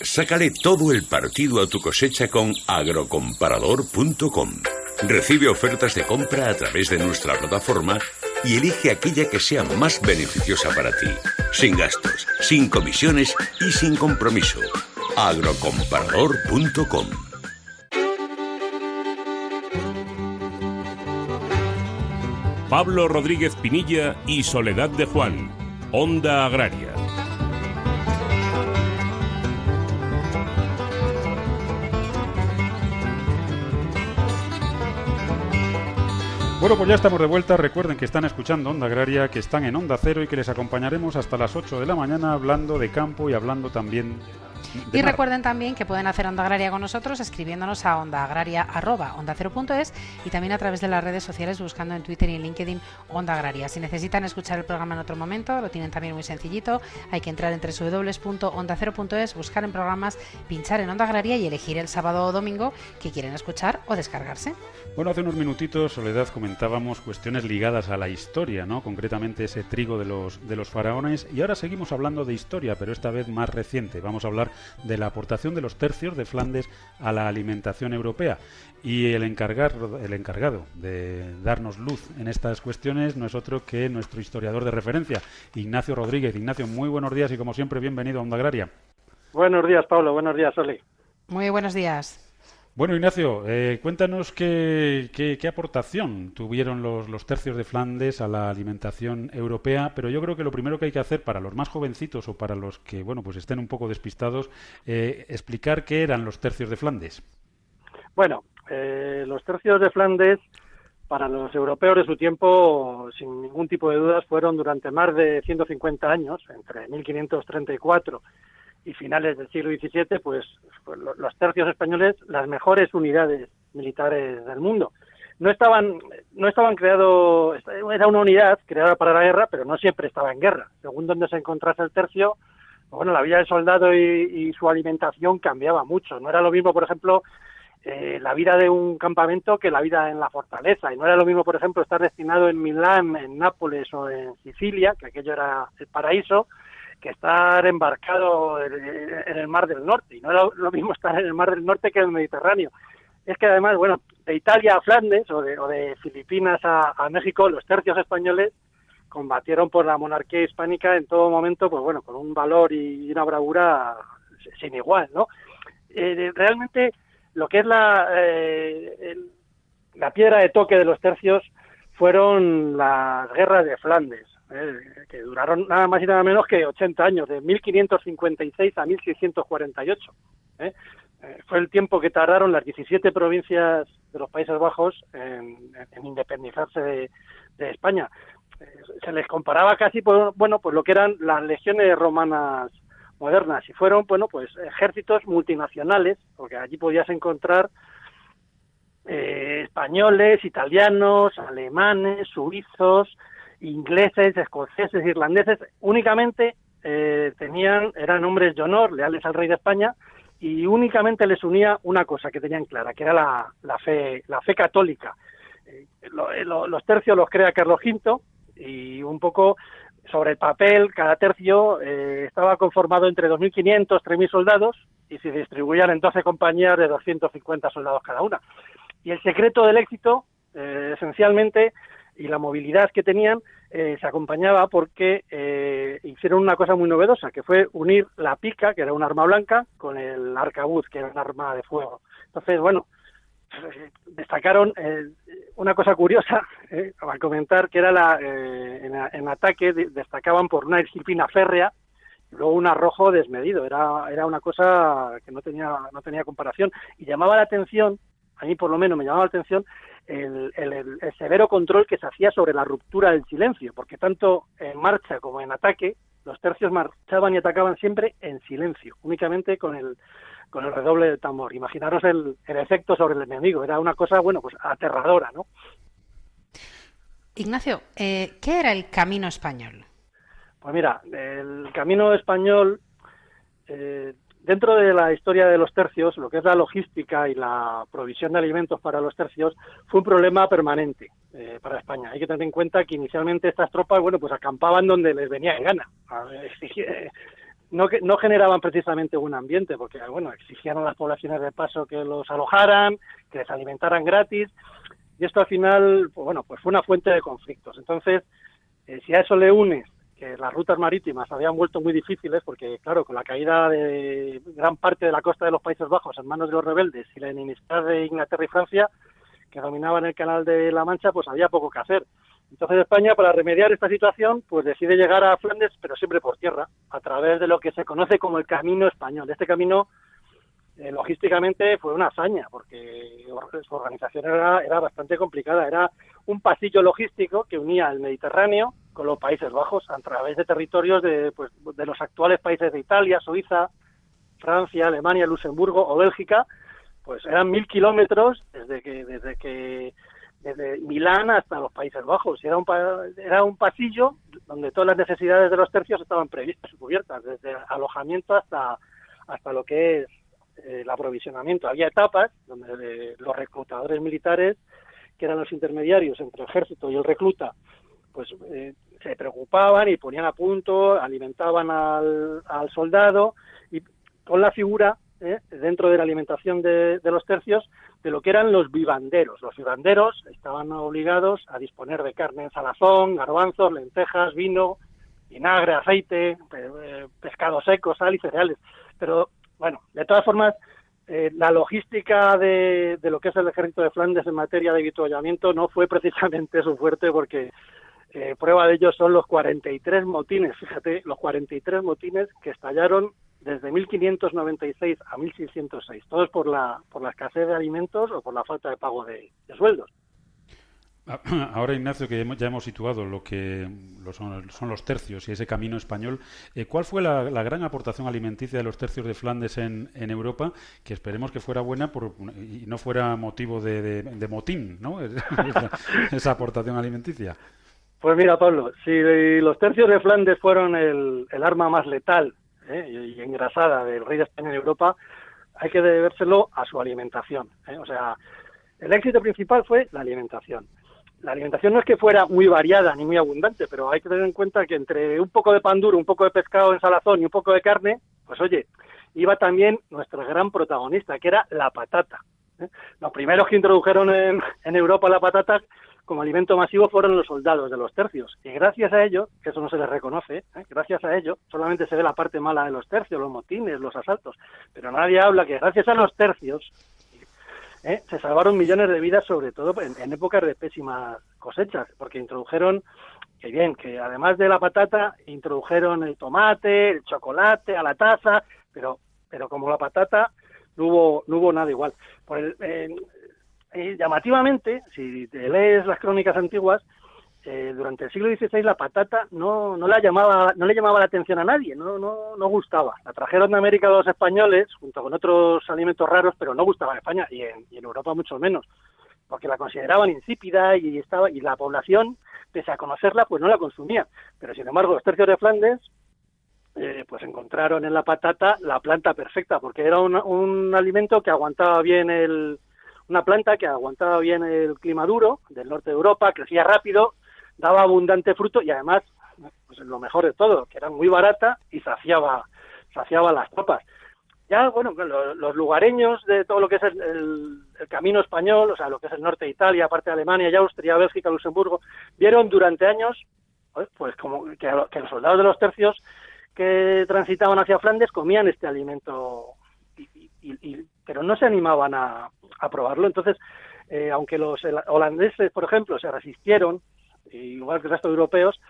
Sácale todo el partido a tu cosecha con agrocomparador.com. Recibe ofertas de compra a través de nuestra plataforma y elige aquella que sea más beneficiosa para ti. Sin gastos, sin comisiones y sin compromiso. agrocomparador.com. Pablo Rodríguez Pinilla y Soledad de Juan. Onda Agraria. Bueno, pues ya estamos de vuelta. Recuerden que están escuchando Onda Agraria, que están en Onda Cero y que les acompañaremos hasta las 8 de la mañana hablando de campo y hablando también y recuerden también que pueden hacer Onda Agraria con nosotros escribiéndonos a ondaagraria.onda0.es y también a través de las redes sociales buscando en Twitter y en LinkedIn Onda Agraria. Si necesitan escuchar el programa en otro momento, lo tienen también muy sencillito. Hay que entrar en www.onda0.es, buscar en programas, pinchar en Onda Agraria y elegir el sábado o domingo que quieren escuchar o descargarse. Bueno, hace unos minutitos, Soledad, comentábamos cuestiones ligadas a la historia, ¿no? Concretamente ese trigo de los, de los faraones. Y ahora seguimos hablando de historia, pero esta vez más reciente. Vamos a hablar de la aportación de los tercios de Flandes a la alimentación europea. Y el, encargado, el encargado de darnos luz en estas cuestiones no es otro que nuestro historiador de referencia, Ignacio Rodríguez. Ignacio, muy buenos días y como siempre, bienvenido a Onda Agraria. Buenos días, Pablo. Buenos días, Oli. Muy buenos días. Bueno, Ignacio, eh, cuéntanos qué, qué, aportación tuvieron los, los, tercios de Flandes a la alimentación europea, pero yo creo que lo primero que hay que hacer para los más jovencitos o para los que, bueno, pues estén un poco despistados, eh, explicar qué eran los tercios de Flandes. Bueno, eh, los tercios de Flandes para los europeos de su tiempo, sin ningún tipo de dudas, fueron durante más de 150 años, entre 1534 y finales del siglo XVII, pues los tercios españoles, las mejores unidades militares del mundo. No estaban, no estaban creados, era una unidad creada para la guerra, pero no siempre estaba en guerra. Según donde se encontrase el tercio, bueno, la vida del soldado y, su alimentación cambiaba mucho. No era lo mismo, por ejemplo, eh, la vida de un campamento que la vida en la fortaleza. Y no era lo mismo, por ejemplo, estar destinado en Milán, en Nápoles o en Sicilia, que aquello era el paraíso, que estar embarcado en el Mar del Norte. Y no es lo mismo estar en el Mar del Norte que en el Mediterráneo. Es que además, bueno, de Italia a Flandes o de, Filipinas a, México, los tercios españoles combatieron por la monarquía hispánica en todo momento, pues bueno, con un valor y una bravura sin igual, ¿no? Eh, realmente lo que es la, eh, la piedra de toque de los tercios fueron las guerras de Flandes, eh, que duraron nada más y nada menos que 80 años, de 1556 a 1648. ¿eh? ¿eh? fue el tiempo que tardaron las 17 provincias de los Países Bajos en, independizarse de, España. Eh, se les comparaba casi, por, bueno, pues lo que eran las legiones romanas modernas y fueron, bueno, pues ejércitos multinacionales, porque allí podías encontrar españoles, italianos, alemanes, suizos, ingleses, escoceses, irlandeses, únicamente eh, tenían, eran hombres de honor, leales al rey de España, y únicamente les unía una cosa que tenían clara, que era la, la fe, la fe católica. Eh, eh, los tercios los crea Carlos V y un poco sobre el papel, cada tercio estaba conformado entre 2.500, 3.000 soldados y se distribuían en 12 compañías de 250 soldados cada una. Y el secreto del éxito, esencialmente, y la movilidad que tenían eh, se acompañaba porque eh, hicieron una cosa muy novedosa, que fue unir la pica, que era un arma blanca, con el arcabuz, que era un arma de fuego. Entonces, bueno, eh, destacaron una cosa curiosa al comentar que era la en, ataque destacaban por una disciplina férrea y luego un arrojo desmedido era era una cosa que no tenía no tenía comparación y llamaba la atención a mí por lo menos me llamaba la atención el, severo control que se hacía sobre la ruptura del silencio, porque tanto en marcha como en ataque, los tercios marchaban y atacaban siempre en silencio, únicamente con el, con el redoble del tambor. Imaginaros el, efecto sobre el enemigo, era una cosa, bueno, pues aterradora, ¿no? Ignacio, eh, ¿qué era el camino español? Pues mira, el camino español eh, Dentro de la historia de los tercios, lo que es la logística y la provisión de alimentos para los tercios fue un problema permanente eh, para España. Hay que tener en cuenta que inicialmente estas tropas, bueno, pues acampaban donde les venía en gana. no, no generaban precisamente un ambiente, porque bueno, exigían a las poblaciones de paso que los alojaran, que les alimentaran gratis, y esto al final, pues, bueno, pues fue una fuente de conflictos. Entonces, eh, si a eso le unes que las rutas marítimas habían vuelto muy difíciles, porque claro, con la caída de gran parte de la costa de los Países Bajos en manos de los rebeldes y la enemistad de Inglaterra y Francia, que dominaban el canal de la Mancha, pues había poco que hacer. Entonces España, para remediar esta situación, pues decide llegar a Flandes, pero siempre por tierra, a través de lo que se conoce como el Camino Español. Este camino, eh, logísticamente, fue una hazaña, porque su organización era, era bastante complicada. Era un pasillo logístico que unía el Mediterráneo con los Países Bajos a través de territorios de, pues, de los actuales países de Italia, Suiza, Francia, Alemania, Luxemburgo o Bélgica, pues eran mil kilómetros desde que desde que desde Milán hasta los Países Bajos. Era un, era un pasillo donde todas las necesidades de los tercios estaban previstas y cubiertas, desde alojamiento hasta, hasta lo que es eh, el aprovisionamiento. Había etapas donde los reclutadores militares, que eran los intermediarios entre el ejército y el recluta, pues eh, se preocupaban y ponían a punto, alimentaban al, al soldado y con la figura ¿eh? dentro de la alimentación de, los tercios de lo que eran los vivanderos. Los vivanderos estaban obligados a disponer de carne en salazón, garbanzos, lentejas, vino, vinagre, aceite, pescado seco, sal y cereales. Pero bueno, de todas formas, eh, la logística de, de, lo que es el ejército de Flandes en materia de avituallamiento no fue precisamente su fuerte porque eh, prueba de ello son los 43 motines, fíjate, los 43 motines que estallaron desde 1596 a 1606, todos por la, por la escasez de alimentos o por la falta de pago de, sueldos. Ahora, Ignacio, que ya hemos situado lo que son, los tercios y ese camino español, eh, ¿cuál fue la, gran aportación alimenticia de los tercios de Flandes en, Europa? Que esperemos que fuera buena por, y no fuera motivo de, motín, ¿no? esa, aportación alimenticia. Pues mira, Pablo, si los tercios de Flandes fueron el arma más letal ¿eh? y engrasada del rey de España en Europa, hay que debérselo a su alimentación. ¿eh? O sea, el éxito principal fue la alimentación. La alimentación no es que fuera muy variada ni muy abundante, pero hay que tener en cuenta que entre un poco de pan duro, un poco de pescado en salazón y un poco de carne, pues oye, iba también nuestro gran protagonista, que era la patata. ¿eh? Los primeros que introdujeron en Europa la patata como alimento masivo fueron los soldados de los tercios. Y gracias a ello, que eso no se les reconoce, ¿eh? gracias a ello, solamente se ve la parte mala de los tercios, los motines, los asaltos. Pero nadie habla que gracias a los tercios ¿eh? se salvaron millones de vidas, sobre todo en, épocas de pésimas cosechas, porque introdujeron, que bien, que además de la patata, introdujeron el tomate, el chocolate a la taza, pero, pero como la patata no hubo, no hubo nada igual. Por el, eh, llamativamente, si te lees las crónicas antiguas, eh, durante el siglo XVI la patata no, no, la llamaba, no le llamaba la atención a nadie, no, no, no gustaba. La trajeron de América los españoles, junto con otros alimentos raros, pero no gustaba en España y en, Europa mucho menos, porque la consideraban insípida y, estaba, y la población, pese a conocerla, pues no la consumía. Pero sin embargo, los tercios de Flandes eh, pues encontraron en la patata la planta perfecta, porque era un, un alimento que aguantaba bien el, una planta que aguantaba bien el clima duro del norte de Europa, crecía rápido, daba abundante fruto y además, pues lo mejor de todo, que era muy barata y saciaba, saciaba las tropas. Ya, bueno, los, lugareños de todo lo que es el, camino español, o sea, lo que es el norte de Italia, parte de Alemania y Austria, Bélgica, Luxemburgo, vieron durante años, pues como que, los soldados de los tercios que transitaban hacia Flandes comían este alimento y, pero no se animaban a, probarlo. Entonces, eh, aunque los holandeses, por ejemplo, se resistieron, igual que el resto de europeos,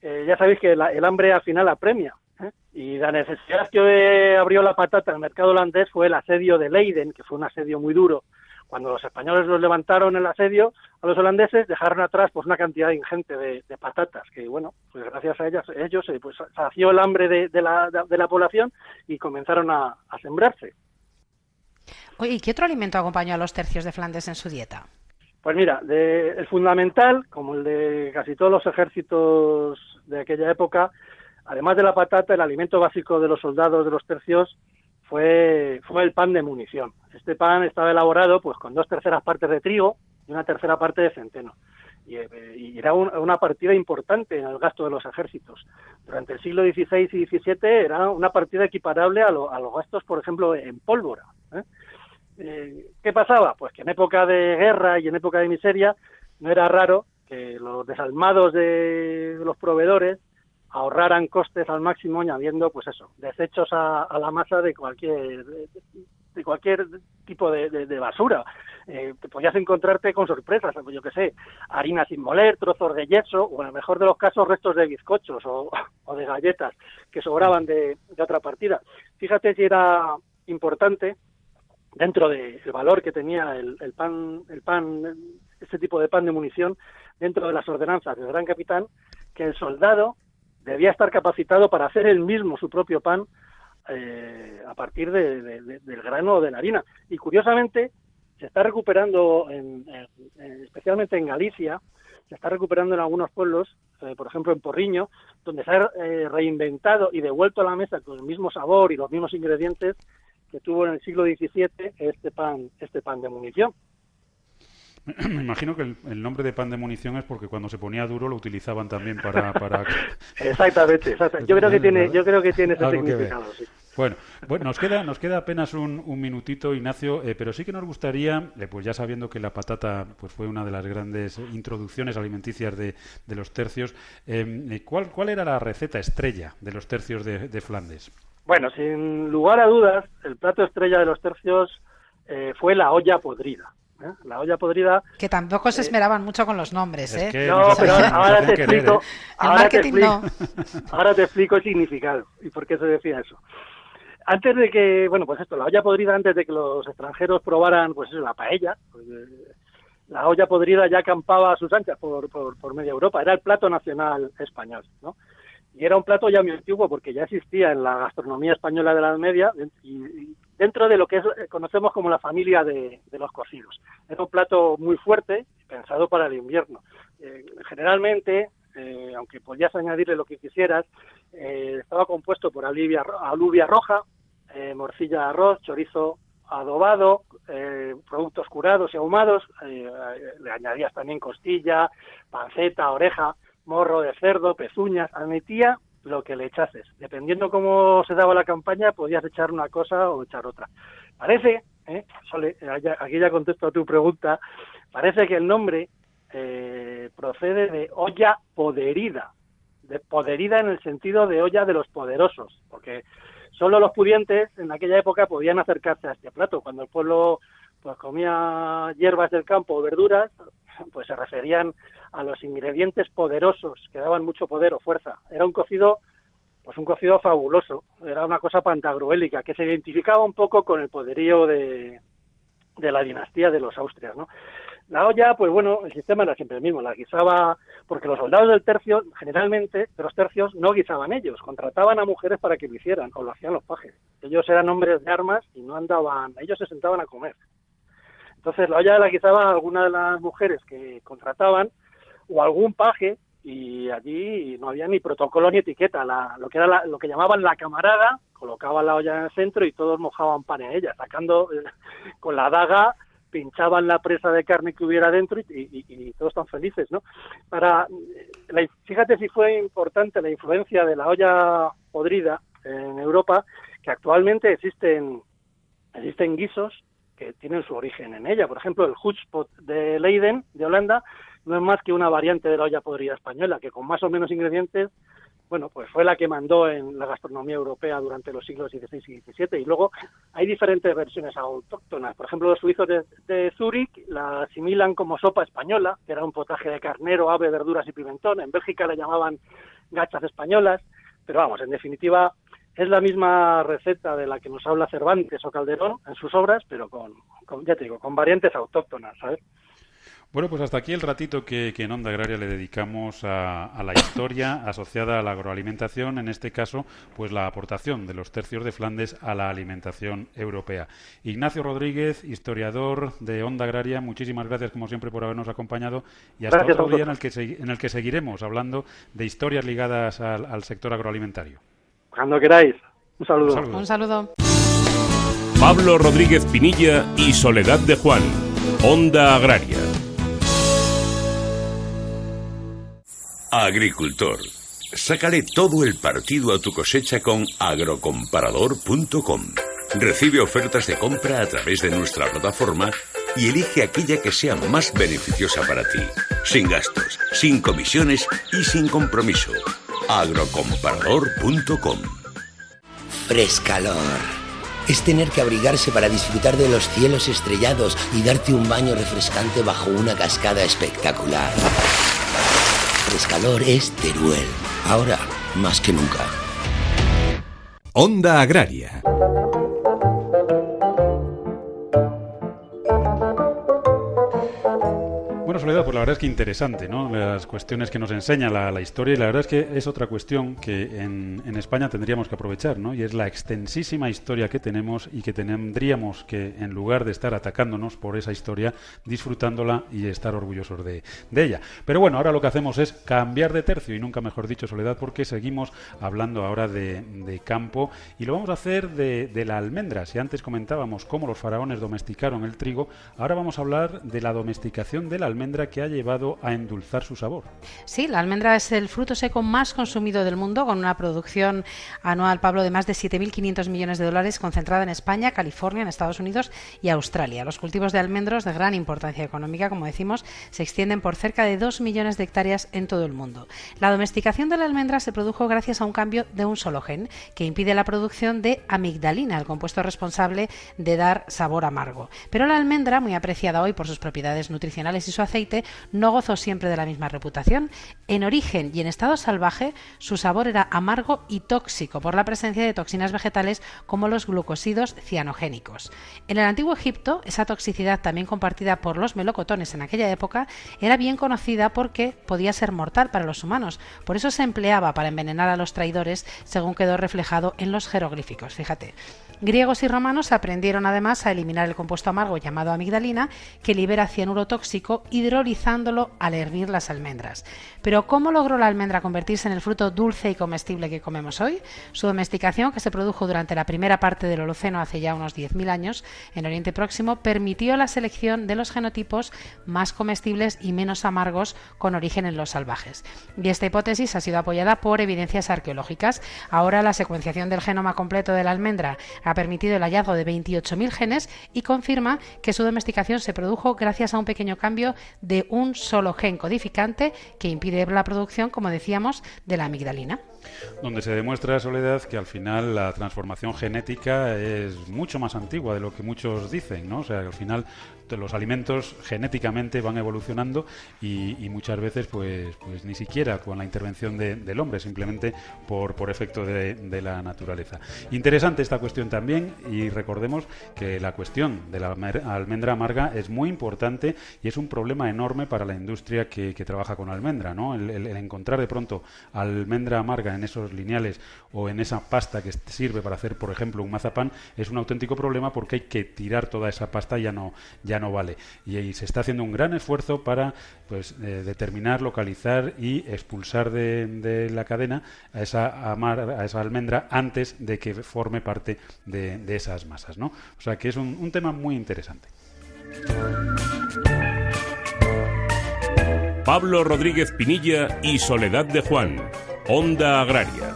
eh, ya sabéis que el hambre al final apremia. ¿eh? Y la necesidad que abrió la patata el mercado holandés fue el asedio de Leiden, que fue un asedio muy duro. Cuando los españoles los levantaron el asedio a los holandeses, dejaron atrás pues una cantidad ingente de, patatas, que bueno, pues gracias a ellas, ellos pues sació el hambre de, la, de, la, población y comenzaron a sembrarse. ¿Y qué otro alimento acompañó a los tercios de Flandes en su dieta? Pues mira, el fundamental, como el de casi todos los ejércitos de aquella época, además de la patata, el alimento básico de los soldados de los tercios fue, fue el pan de munición. Este pan estaba elaborado pues con dos terceras partes de trigo y una tercera parte de centeno. y, eh, era una partida importante en el gasto de los ejércitos. Durante el siglo XVI y XVII era una partida equiparable a, los gastos, por ejemplo, en pólvora. ¿eh? Eh, ¿Qué pasaba? Pues que en época de guerra y en época de miseria no era raro que los desalmados de los proveedores ahorraran costes al máximo añadiendo, pues eso, desechos a, la masa de cualquier de, cualquier tipo de, basura. Eh, podías encontrarte con sorpresas, yo que sé, harina sin moler, trozos de yeso, o en el mejor de los casos restos de bizcochos o, de galletas que sobraban de, otra partida. Fíjate si era importante dentro del valor que tenía el, el pan, el pan, este tipo de pan de munición, dentro de las ordenanzas del gran capitán, que el soldado debía estar capacitado para hacer él mismo su propio pan eh, a partir del grano de la harina. Y curiosamente, se está recuperando, especialmente en Galicia, se está recuperando en algunos pueblos, eh, por ejemplo en Porriño, donde se ha eh, reinventado y devuelto a la mesa con el mismo sabor y los mismos ingredientes que tuvo en el siglo XVII este pan, este pan de munición. Me imagino que el, nombre de pan de munición es porque cuando se ponía duro lo utilizaban también para... para... exactamente, Yo creo que tiene, yo creo que tiene ese significado, Bueno, bueno, nos queda, nos queda apenas un, un minutito, Ignacio, eh, pero sí que nos gustaría, eh, pues ya sabiendo que la patata pues fue una de las grandes introducciones alimenticias de, de los tercios, eh, ¿cuál, ¿cuál era la receta estrella de los tercios de, de, Flandes? Bueno, sin lugar a dudas, el plato estrella de los tercios fue la olla podrida. ¿eh? La olla podrida. Que tampoco se eh, esmeraban mucho con los nombres, ¿eh? no, pero ahora te explico. Ahora te explico, ahora te explico el significado y por qué se decía eso. Antes de que, bueno, pues esto, la olla podrida, antes de que los extranjeros probaran, pues eso, la paella, pues, la olla podrida ya acampaba a sus anchas por, por, por media Europa. Era el plato nacional español, ¿no? Y era un plato ya muy antiguo porque ya existía en la gastronomía española de la Media dentro de lo que eh, conocemos como la familia de, los cocidos. Era un plato muy fuerte, pensado para el invierno. Eh, generalmente, eh, aunque podías añadirle lo que quisieras, estaba compuesto por alubia, alubia roja, morcilla de arroz, chorizo adobado, productos curados y ahumados, le añadías también costilla, panceta, oreja, morro de cerdo, pezuñas, admitía lo que le echases. Dependiendo cómo se daba la campaña, podías echar una cosa o echar otra. Parece, ¿eh? aquí ya contesto a tu pregunta, parece que el nombre eh, procede de olla poderida, de poderida en el sentido de olla de los poderosos, porque solo los pudientes en aquella época podían acercarse a este plato. Cuando el pueblo pues comía hierbas del campo o verduras, pues se referían a los ingredientes poderosos que daban mucho poder o fuerza. Era un cocido, pues un cocido fabuloso, era una cosa pantagruélica que se identificaba un poco con el poderío de, de la dinastía de los Austrias, ¿no? La olla, pues bueno, el sistema era siempre el mismo, la guisaba, porque los soldados del tercio, generalmente, de los tercios, no guisaban ellos, contrataban a mujeres para que lo hicieran, o lo hacían los pajes. Ellos eran hombres de armas y no andaban, ellos se sentaban a comer. Entonces la olla la guisaba alguna de las mujeres que contrataban, o algún paje y allí no había ni protocolo ni etiqueta. lo que era lo que llamaban la camarada, colocaba la olla en el centro y todos mojaban pan en ella, sacando con la daga pinchaban la presa de carne que hubiera dentro y, todos están felices, ¿no? Para, eh, fíjate si fue importante la influencia de la olla podrida en Europa, que actualmente existen existen guisos que tienen su origen en ella. Por ejemplo, el Hutspot de Leiden, de Holanda, no es más que una variante de la olla podrida española, que con más o menos ingredientes, bueno, pues fue la que mandó en la gastronomía europea durante los siglos XVI y XVII. Y luego hay diferentes versiones autóctonas. Por ejemplo, los suizos de, de Zúrich la asimilan como sopa española, que era un potaje de carnero, ave, verduras y pimentón. En Bélgica le llamaban gachas españolas. Pero vamos, en definitiva, es la misma receta de la que nos habla Cervantes o Calderón en sus obras, pero con, con ya te digo, con variantes autóctonas, ¿sabes? Bueno, pues hasta aquí el ratito que, en Onda Agraria le dedicamos a, la historia asociada a la agroalimentación, en este caso, pues la aportación de los tercios de Flandes a la alimentación europea. Ignacio Rodríguez, historiador de Onda Agraria, muchísimas gracias como siempre por habernos acompañado y hasta otro día en el, que en el que seguiremos hablando de historias ligadas al, sector agroalimentario. Cuando queráis. Un saludo. Un saludo. Pablo Rodríguez Pinilla y Soledad de Juan. Onda Agraria. Agricultor. Sácale todo el partido a tu cosecha con agrocomparador.com. Recibe ofertas de compra a través de nuestra plataforma y elige aquella que sea más beneficiosa para ti. Sin gastos, sin comisiones y sin compromiso. agrocomparador.com. Frescalor. Es tener que abrigarse para disfrutar de los cielos estrellados y darte un baño refrescante bajo una cascada espectacular. Frescalor es Teruel. Ahora, más que nunca. Onda Agraria. Soledad, pues la verdad es que interesante, ¿no? Las cuestiones que nos enseña la, historia y la verdad es que es otra cuestión que en, España tendríamos que aprovechar, ¿no? Y es la extensísima historia que tenemos y que tendríamos que, en lugar de estar atacándonos por esa historia, disfrutándola y estar orgullosos de, ella. Pero bueno, ahora lo que hacemos es cambiar de tercio y nunca mejor dicho, Soledad, porque seguimos hablando ahora de, campo y lo vamos a hacer de, de la almendra. Si antes comentábamos cómo los faraones domesticaron el trigo, ahora vamos a hablar de la domesticación de la almendra que ha llevado a endulzar su sabor. Sí, la almendra es el fruto seco más consumido del mundo, con una producción anual, Pablo, de más de 7.500 millones de dólares, concentrada en España, California, en Estados Unidos y Australia. Los cultivos de almendros, de gran importancia económica, como decimos, se extienden por cerca de 2 millones de hectáreas en todo el mundo. La domesticación de la almendra se produjo gracias a un cambio de un solo gen, que impide la producción de amigdalina, el compuesto responsable de dar sabor amargo. Pero la almendra, muy apreciada hoy por sus propiedades nutricionales y su aceite, no gozó siempre de la misma reputación. En origen y en estado salvaje, su sabor era amargo y tóxico por la presencia de toxinas vegetales como los glucosidos cianogénicos. En el antiguo Egipto, esa toxicidad también compartida por los melocotones en aquella época era bien conocida porque podía ser mortal para los humanos. Por eso se empleaba para envenenar a los traidores, según quedó reflejado en los jeroglíficos. Fíjate. Griegos y romanos aprendieron además a eliminar el compuesto amargo llamado amigdalina, que libera cianuro tóxico, hidrolizándolo al hervir las almendras. Pero ¿cómo logró la almendra convertirse en el fruto dulce y comestible que comemos hoy? Su domesticación, que se produjo durante la primera parte del Holoceno hace ya unos 10.000 años en Oriente Próximo, permitió la selección de los genotipos más comestibles y menos amargos con origen en los salvajes. Y esta hipótesis ha sido apoyada por evidencias arqueológicas. Ahora la secuenciación del genoma completo de la almendra ha permitido el hallazgo de 28.000 genes y confirma que su domesticación se produjo gracias a un pequeño cambio de un solo gen codificante que impide la producción, como decíamos, de la amigdalina. Donde se demuestra, Soledad, que al final la transformación genética es mucho más antigua de lo que muchos dicen, ¿no? O sea, que al final los alimentos genéticamente van evolucionando y, muchas veces pues, pues ni siquiera con la intervención del hombre, simplemente por, por efecto de, la naturaleza. Interesante esta cuestión también y recordemos que la cuestión de la almendra amarga es muy importante y es un problema enorme para la industria que, trabaja con almendra, ¿no? el encontrar de pronto almendra amarga en esos lineales o en esa pasta que sirve para hacer, por ejemplo, un mazapán, es un auténtico problema porque hay que tirar toda esa pasta ya no, ya no vale. Y, se está haciendo un gran esfuerzo para pues, eh, determinar, localizar y expulsar de, la cadena a esa, a esa almendra antes de que forme parte de, esas masas. ¿no? O sea que es un, un tema muy interesante. Pablo Rodríguez Pinilla y Soledad de Juan. Onda Agraria.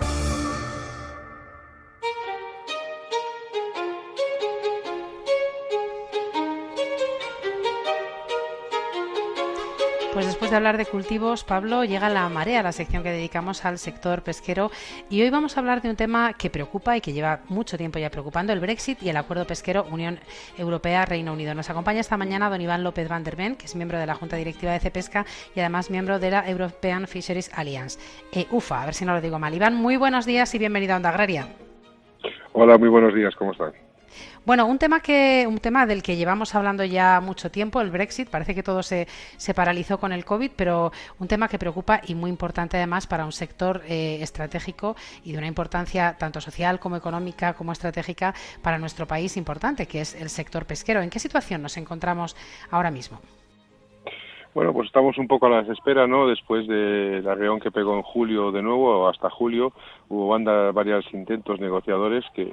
Pues después de hablar de cultivos, Pablo, llega la marea, la sección que dedicamos al sector pesquero. Y hoy vamos a hablar de un tema que preocupa y que lleva mucho tiempo ya preocupando, el Brexit y el acuerdo pesquero Unión Europea-Reino Unido. Nos acompaña esta mañana don Iván López van der que es miembro de la Junta Directiva de Cepesca y además miembro de la European Fisheries Alliance. Eh, UFA, a ver si no lo digo mal. Iván, muy buenos días y bienvenido a Onda Agraria. Hola, muy buenos días, ¿cómo están? Bueno, un tema que un tema del que llevamos hablando ya mucho tiempo, el Brexit, parece que todo se, se paralizó con el COVID, pero un tema que preocupa y muy importante además para un sector eh, estratégico y de una importancia tanto social como económica como estratégica para nuestro país importante, que es el sector pesquero. ¿En qué situación nos encontramos ahora mismo? Bueno, pues estamos un poco a la espera, ¿no? Después de la reunión que pegó en julio de nuevo, hasta julio, hubo varios intentos negociadores que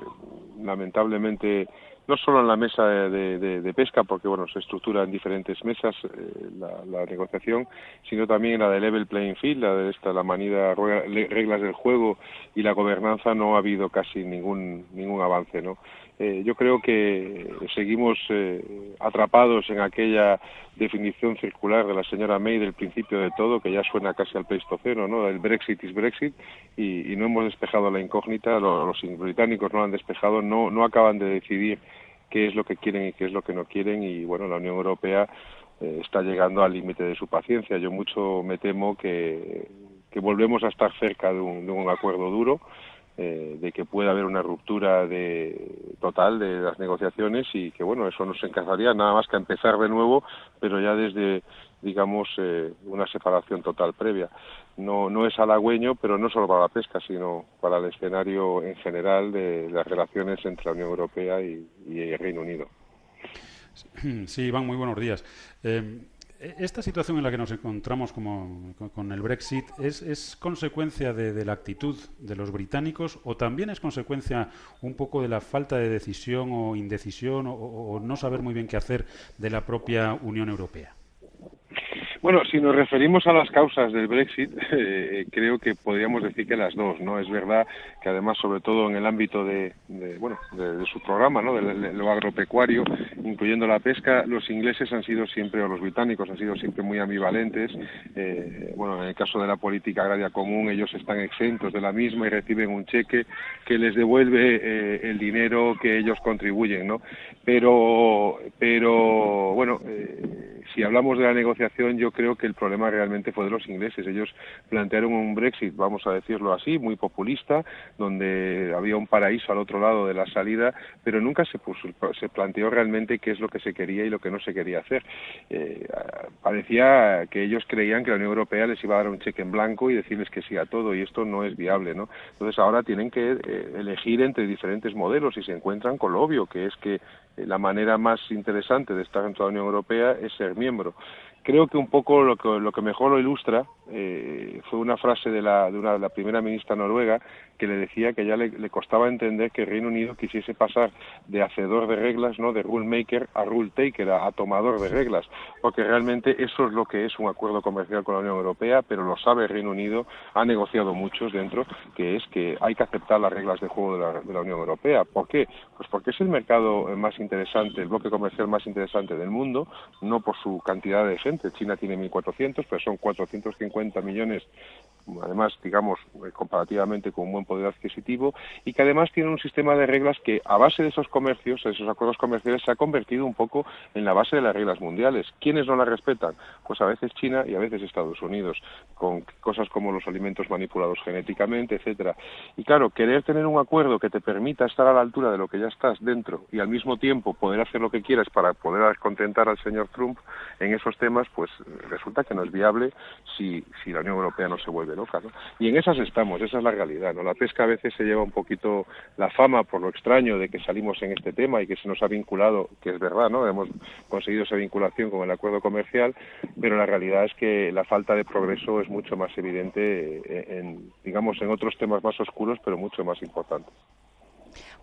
lamentablemente no solo en la mesa de, pesca, porque bueno, se estructura en diferentes mesas eh, la, negociación, sino también la de level playing field, la de esta, la manida reglas del juego y la gobernanza, no ha habido casi ningún, ningún avance, ¿no? Eh, yo creo que seguimos eh, atrapados en aquella definición circular de la señora May del principio de todo, que ya suena casi al pleistoceno, ¿no? El Brexit es Brexit y, no hemos despejado la incógnita, los, británicos no la han despejado, no, no acaban de decidir qué es lo que quieren y qué es lo que no quieren y bueno, la Unión Europea eh, está llegando al límite de su paciencia. Yo mucho me temo que, volvemos a estar cerca de un acuerdo duro eh, de que pueda haber una ruptura de, total de las negociaciones y que bueno eso nos encajaría nada más que empezar de nuevo pero ya desde digamos eh, una separación total previa no no es halagüeño pero no solo para la pesca sino para el escenario en general de las relaciones entre la Unión Europea y, el Reino Unido Sí, Iván, muy buenos días. Eh, esta situación en la que nos encontramos como, con el Brexit es, consecuencia de, la actitud de los británicos o también es consecuencia un poco de la falta de decisión o indecisión o no saber muy bien qué hacer de la propia Unión Europea. Bueno, si nos referimos a las causas del Brexit, eh, creo que podríamos decir que las dos, ¿no? Es verdad que además, sobre todo en el ámbito de, bueno, de, su programa, ¿no? De, lo agropecuario, incluyendo la pesca, los ingleses han sido siempre, o los británicos han sido siempre muy ambivalentes. Eh, bueno, en el caso de la política agraria común, ellos están exentos de la misma y reciben un cheque que les devuelve eh, el dinero que ellos contribuyen, ¿no? Pero, pero, bueno, si hablamos de la negociación, yo creo que el problema realmente fue de los ingleses. Ellos plantearon un Brexit, vamos a decirlo así, muy populista, donde había un paraíso al otro lado de la salida, pero nunca se, se planteó realmente qué es lo que se quería y lo que no se quería hacer. Eh, parecía que ellos creían que la Unión Europea les iba a dar un cheque en blanco y decirles que sí a todo, y esto no es viable, ¿no? Entonces ahora tienen que eh, elegir entre diferentes modelos y se encuentran con lo obvio, que es que la manera más interesante de estar dentro de la Unión Europea es ser miembro. Creo que un poco lo que, lo que mejor lo ilustra eh, fue una frase de la, de una, la primera ministra noruega que le decía que ya le, costaba entender que Reino Unido quisiese pasar de hacedor de reglas, no de rule maker a rule taker, a, tomador de reglas, porque realmente eso es lo que es un acuerdo comercial con la Unión Europea, pero lo sabe Reino Unido, ha negociado muchos dentro, que es que hay que aceptar las reglas de juego de la, de la Unión Europea. ¿Por qué? Pues porque es el mercado más interesante, el bloque comercial más interesante del mundo, no por su cantidad de gente. China tiene 1.400, pero son 450 millones además, digamos, eh, comparativamente con un buen poder adquisitivo, y que además tiene un sistema de reglas que, a base de esos comercios, esos acuerdos comerciales, se ha convertido un poco en la base de las reglas mundiales. ¿Quiénes no las respetan? Pues a veces China y a veces Estados Unidos, con cosas como los alimentos manipulados genéticamente, etcétera. Y claro, querer tener un acuerdo que te permita estar a la altura de lo que ya estás dentro y al mismo tiempo poder hacer lo que quieras para poder contentar al señor Trump en esos temas, pues resulta que no es viable si, si la Unión Europea no se vuelve y en esas estamos, esa es la realidad, ¿no? La pesca a veces se lleva un poquito la fama por lo extraño de que salimos en este tema y que se nos ha vinculado, que es verdad, ¿no? Hemos conseguido esa vinculación con el acuerdo comercial, pero la realidad es que la falta de progreso es mucho más evidente en, digamos, en otros temas más oscuros, pero mucho más importantes.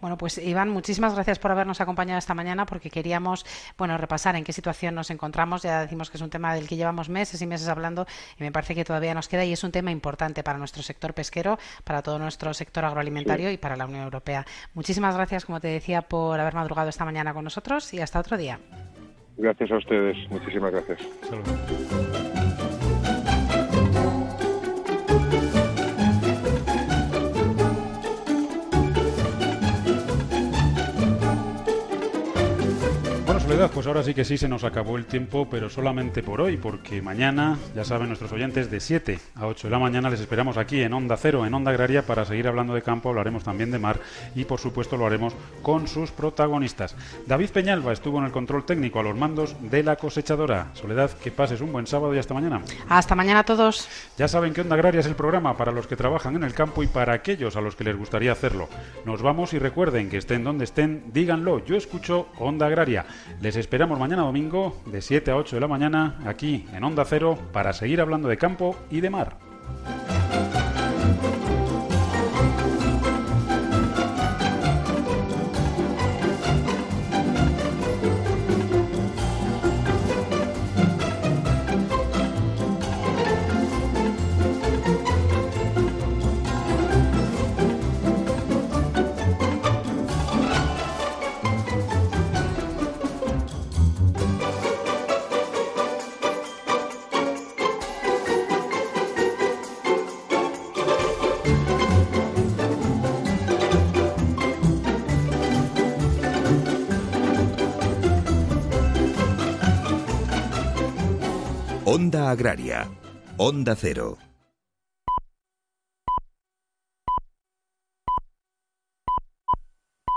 Bueno, pues Iván, muchísimas gracias por habernos acompañado esta mañana porque queríamos, bueno, repasar en qué situación nos encontramos. Ya decimos que es un tema del que llevamos meses y meses hablando y me parece que todavía nos queda y es un tema importante para nuestro sector pesquero, para todo nuestro sector agroalimentario y para la Unión Europea. Muchísimas gracias, como te decía, por haber madrugado esta mañana con nosotros y hasta otro día. Gracias a ustedes. Muchísimas gracias. Pues ahora sí que sí se nos acabó el tiempo, pero solamente por hoy, porque mañana, ya saben nuestros oyentes, de 7 a 8 de la mañana les esperamos aquí en Onda Cero, en Onda Agraria, para seguir hablando de campo, hablaremos también de mar y por supuesto lo haremos con sus protagonistas. David Peñalba estuvo en el control técnico a los mandos de la cosechadora. Soledad, que pases un buen sábado y hasta mañana. Hasta mañana a todos. Ya saben que Onda Agraria es el programa para los que trabajan en el campo y para aquellos a los que les gustaría hacerlo. Nos vamos y recuerden que estén donde estén, díganlo, yo escucho Onda Agraria. Les esperamos mañana domingo de 7 a 8 de la mañana aquí en Onda Cero para seguir hablando de campo y de mar. Onda Cero.